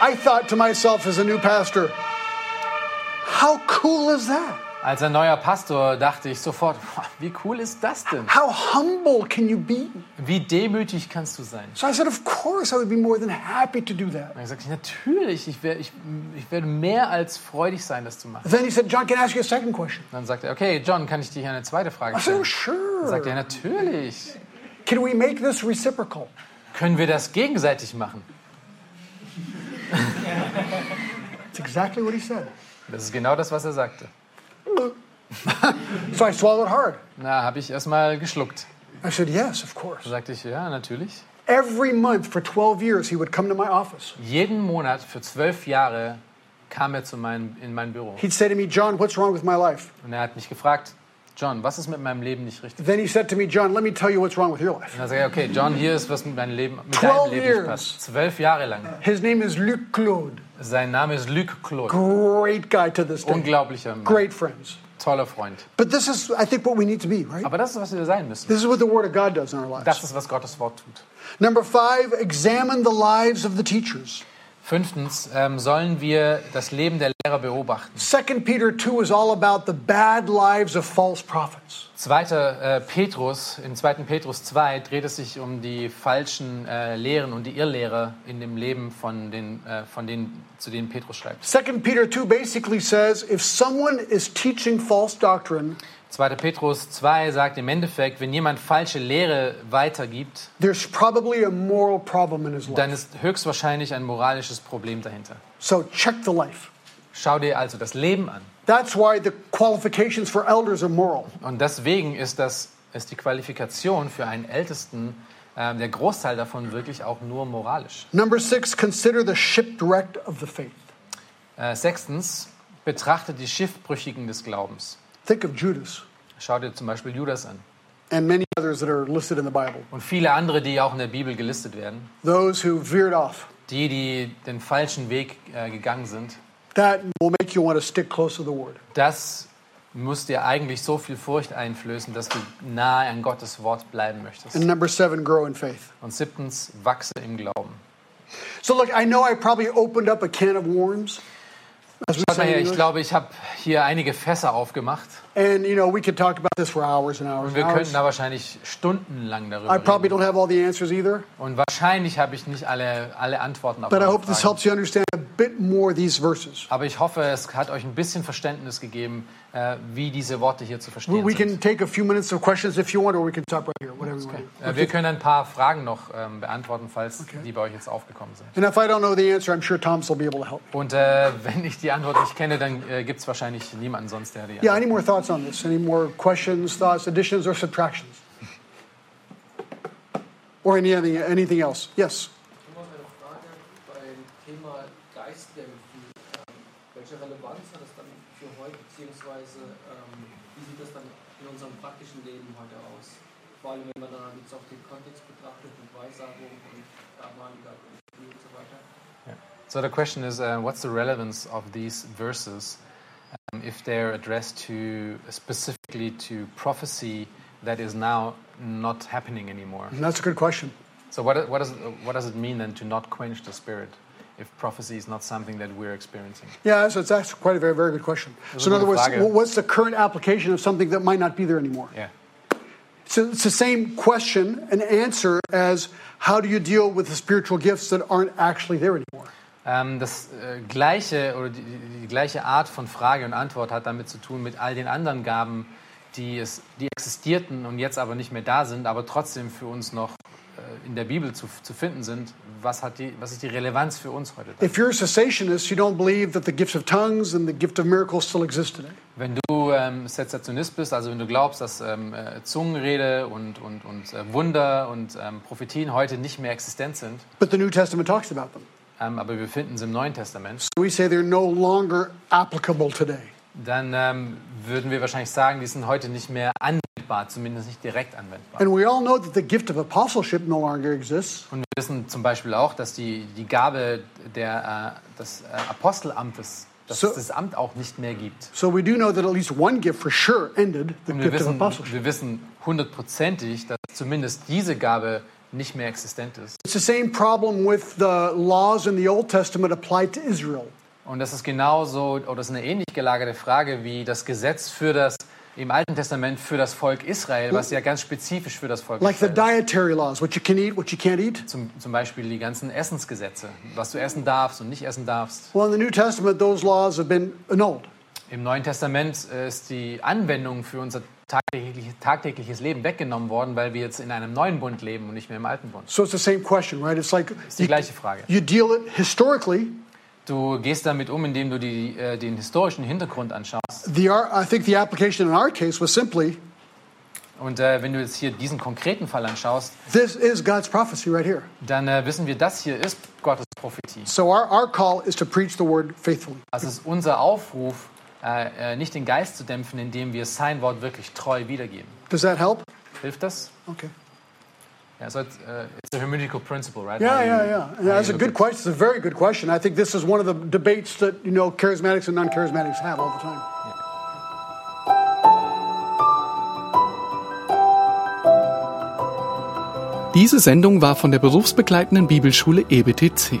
I thought to myself as a new pastor, how cool is that? Als ein neuer Pastor dachte ich sofort, "Boah, wie cool ist das denn? How humble can you be? Wie demütig kannst du sein? So I said, of course, I would be more than happy to do that. Und er sagt, natürlich, ich, wär, ich, ich werde mehr als freudig sein, das zu machen. Then he said, John, can I ask you a second question? Dann sagt er, okay, John, kann ich dir eine zweite Frage I said, oh, stellen? Dann sagt er, sure. natürlich. Can we make this reciprocal? Können wir das gegenseitig machen? That's exactly what he said. Das ist genau das, was er sagte. So I swallowed hard. Na, habe ich erstmal geschluckt. I said, Yes, of Da course. sagte ich, ja, natürlich. Every month for 12 years, he would come to my office. Jeden Monat für zwölf Jahre kam er zu meinem, in mein Büro. He'd say to me, John, what's wrong with my life? Und er hat mich gefragt, John, was ist mit meinem Leben nicht richtig? Then he said to me, John, let me tell you what's wrong with your life. Und dann sage ich, okay, John, hier ist was mit meinem Leben, mit 12 deinem Leben nicht years. passt. Zwölf Jahre lang. His name is Luc Claude. Sein Name ist Luc Claude. Great guy to this day. Unglaublicher Mann. Great friends. Toller Freund. But this is, I think, what we need to be, right? Aber das ist, was wir sein müssen. This is what the Word of God does in our lives. Das ist, was Gottes Wort tut. Number five, examine the lives of the teachers. Fünftens ähm, sollen wir das Leben der Lehrer beobachten. Second Peter 2 is all about the bad lives of false prophets. Zweiter äh, Petrus, in 2. Petrus 2 dreht es sich um die falschen äh, Lehren und die Irrlehrer in dem Leben von den, äh, von denen, zu denen Petrus schreibt. Second Peter 2 basically says if someone is teaching false doctrine, 2. Petrus 2 sagt im Endeffekt, wenn jemand falsche Lehre weitergibt, there's probably a moral problem in his dann life. ist höchstwahrscheinlich ein moralisches Problem dahinter. So check the life. Schau dir also das Leben an. That's why the qualifications for elders are moral. Und deswegen ist das ist die Qualifikation für einen Ältesten, äh, der Großteil davon wirklich auch nur moralisch. Number six, consider the shipwrecked of the faith. Äh, sechstens, betrachte die Schiffbrüchigen des Glaubens. Think of Judas Schau dir zum Beispiel Judas an and many others that are listed in the Bible. und viele andere, die auch in der Bibel gelistet werden. Those who veered off. Die, die den falschen Weg äh, gegangen sind. That will make you want to stick close to the Word. Das muss dir eigentlich so viel Furcht einflößen, dass du nahe an Gottes Wort bleiben möchtest. And number seven, grow in faith. Und siebtens, wachse im Glauben. So look, I know I probably opened up a can of worms. We Schaut mal ich glaube, ich habe hier einige Fässer aufgemacht. And you know, we could talk about this for hours and hours Und and wir hours. könnten da wahrscheinlich stundenlang darüber I probably reden. don't have all the answers either, Und wahrscheinlich habe ich nicht alle, alle Antworten auf but I hope this Fragen. helps you understand a bit more these verses. Aber ich hoffe, es hat euch ein bisschen Verständnis gegeben, äh, wie diese Worte hier zu We, verstehen we can sind. take a few minutes of questions if you want, or we can stop right here, whatever you want. Äh, wir können ein paar Fragen noch ähm, beantworten, falls die bei euch jetzt aufgekommen sind. And if I don't know the answer, I'm sure Thomas will be able to help. me. Und äh, [laughs] wenn ich die Antwort nicht kenne, dann äh, gibt es wahrscheinlich niemanden sonst, der die Yeah, Antwort any more thoughts on this? Any more questions, thoughts, additions, or subtractions? Or anything, anything else? Yes. Immer eine Frage beim Thema Geist der Gefühl. Ähm, welche Relevanz hat es dann für heute, beziehungsweise ähm, wie sieht das dann in unserem praktischen Leben heute aus? Vor allem, wenn man dann jetzt auch den Kontext betrachtet mit Weissagung und damaliger Gefühl und so weiter. So the question is, uh, what's the relevance of these verses um, if they're addressed to specifically to prophecy that is now not happening anymore? And that's a good question. So what, what, does, what does it mean then to not quench the spirit if prophecy is not something that we're experiencing? Yeah, so it's actually quite a very, very good question. That's So, in other words, what's the current application of something that might not be there anymore? Yeah. So it's the same question and answer as how do you deal with the spiritual gifts that aren't actually there anymore? Ähm, das äh, gleiche oder die, die, gleiche Art von Frage und Antwort hat damit zu tun mit all den anderen Gaben, die, es, die existierten und jetzt aber nicht mehr da sind, aber trotzdem für uns noch äh, in der Bibel zu, zu finden sind. Was, hat die, was ist die Relevanz für uns heute? If you're a cessationist, you don't believe that the gifts of tongues and the gift of miracles still exist today. Wenn du ähm, Sensationist bist, also wenn du glaubst, dass ähm, äh, Zungenrede und, und, und äh, Wunder und ähm, Prophetien heute nicht mehr existent sind, But the New Testament talks about them. Ähm, aber wir finden sie im Neuen Testament, So we say they're no longer applicable today. dann ähm, würden wir wahrscheinlich sagen, die sind heute nicht mehr anwendbar, zumindest nicht direkt anwendbar. And we all know that the gift of apostleship no longer exists. Und wir wissen zum Beispiel auch, dass die, die Gabe der, äh, des äh, Apostelamtes, dass So- es das Amt auch nicht mehr gibt. So we do know that at least one gift for sure ended, the Und wir gift of wissen, apostleship. wir wissen hundertprozentig, dass zumindest diese Gabe nicht mehr existent ist. It's the same problem with the laws in the Old Testament applied to Israel. Und das ist genauso, oder das ist eine ähnlich gelagerte Frage wie das Gesetz für das im Alten Testament für das Volk Israel, was ja ganz spezifisch für das Volk Like the Israel ist. dietary laws, what you can eat, what you can't eat. Zum, zum Beispiel die ganzen Essensgesetze, was du essen darfst und nicht essen darfst. Well, in the New Testament, those laws have been annulled. Im Neuen Testament äh, ist die Anwendung für unser tagtäglich- tagtägliches Leben weggenommen worden, weil wir jetzt in einem neuen Bund leben und nicht mehr im alten Bund. So it's the same question, right? It's like ist die gleiche Frage. you deal it historically. Du gehst damit um, indem du die, äh, den historischen Hintergrund anschaust. The I think the application in our case was simply Und äh, wenn du jetzt hier diesen konkreten Fall anschaust, this is God's prophecy right here. dann äh, wissen wir, das hier ist Gottes Prophetie. So our, our call is to preach the word faithfully. Also ist unser Aufruf, äh, äh, nicht den Geist zu dämpfen, indem wir sein Wort wirklich treu wiedergeben. Does that help? Hilft das? Okay. Ja, so it's, uh, it's a hermeneutical principle, right? Yeah, you- yeah, yeah. And that's a good question. It's a very good question. I think this is one of the debates that, you know, charismatics and non-charismatics have all the time. Diese Sendung war von der berufsbegleitenden Bibelschule EBTC.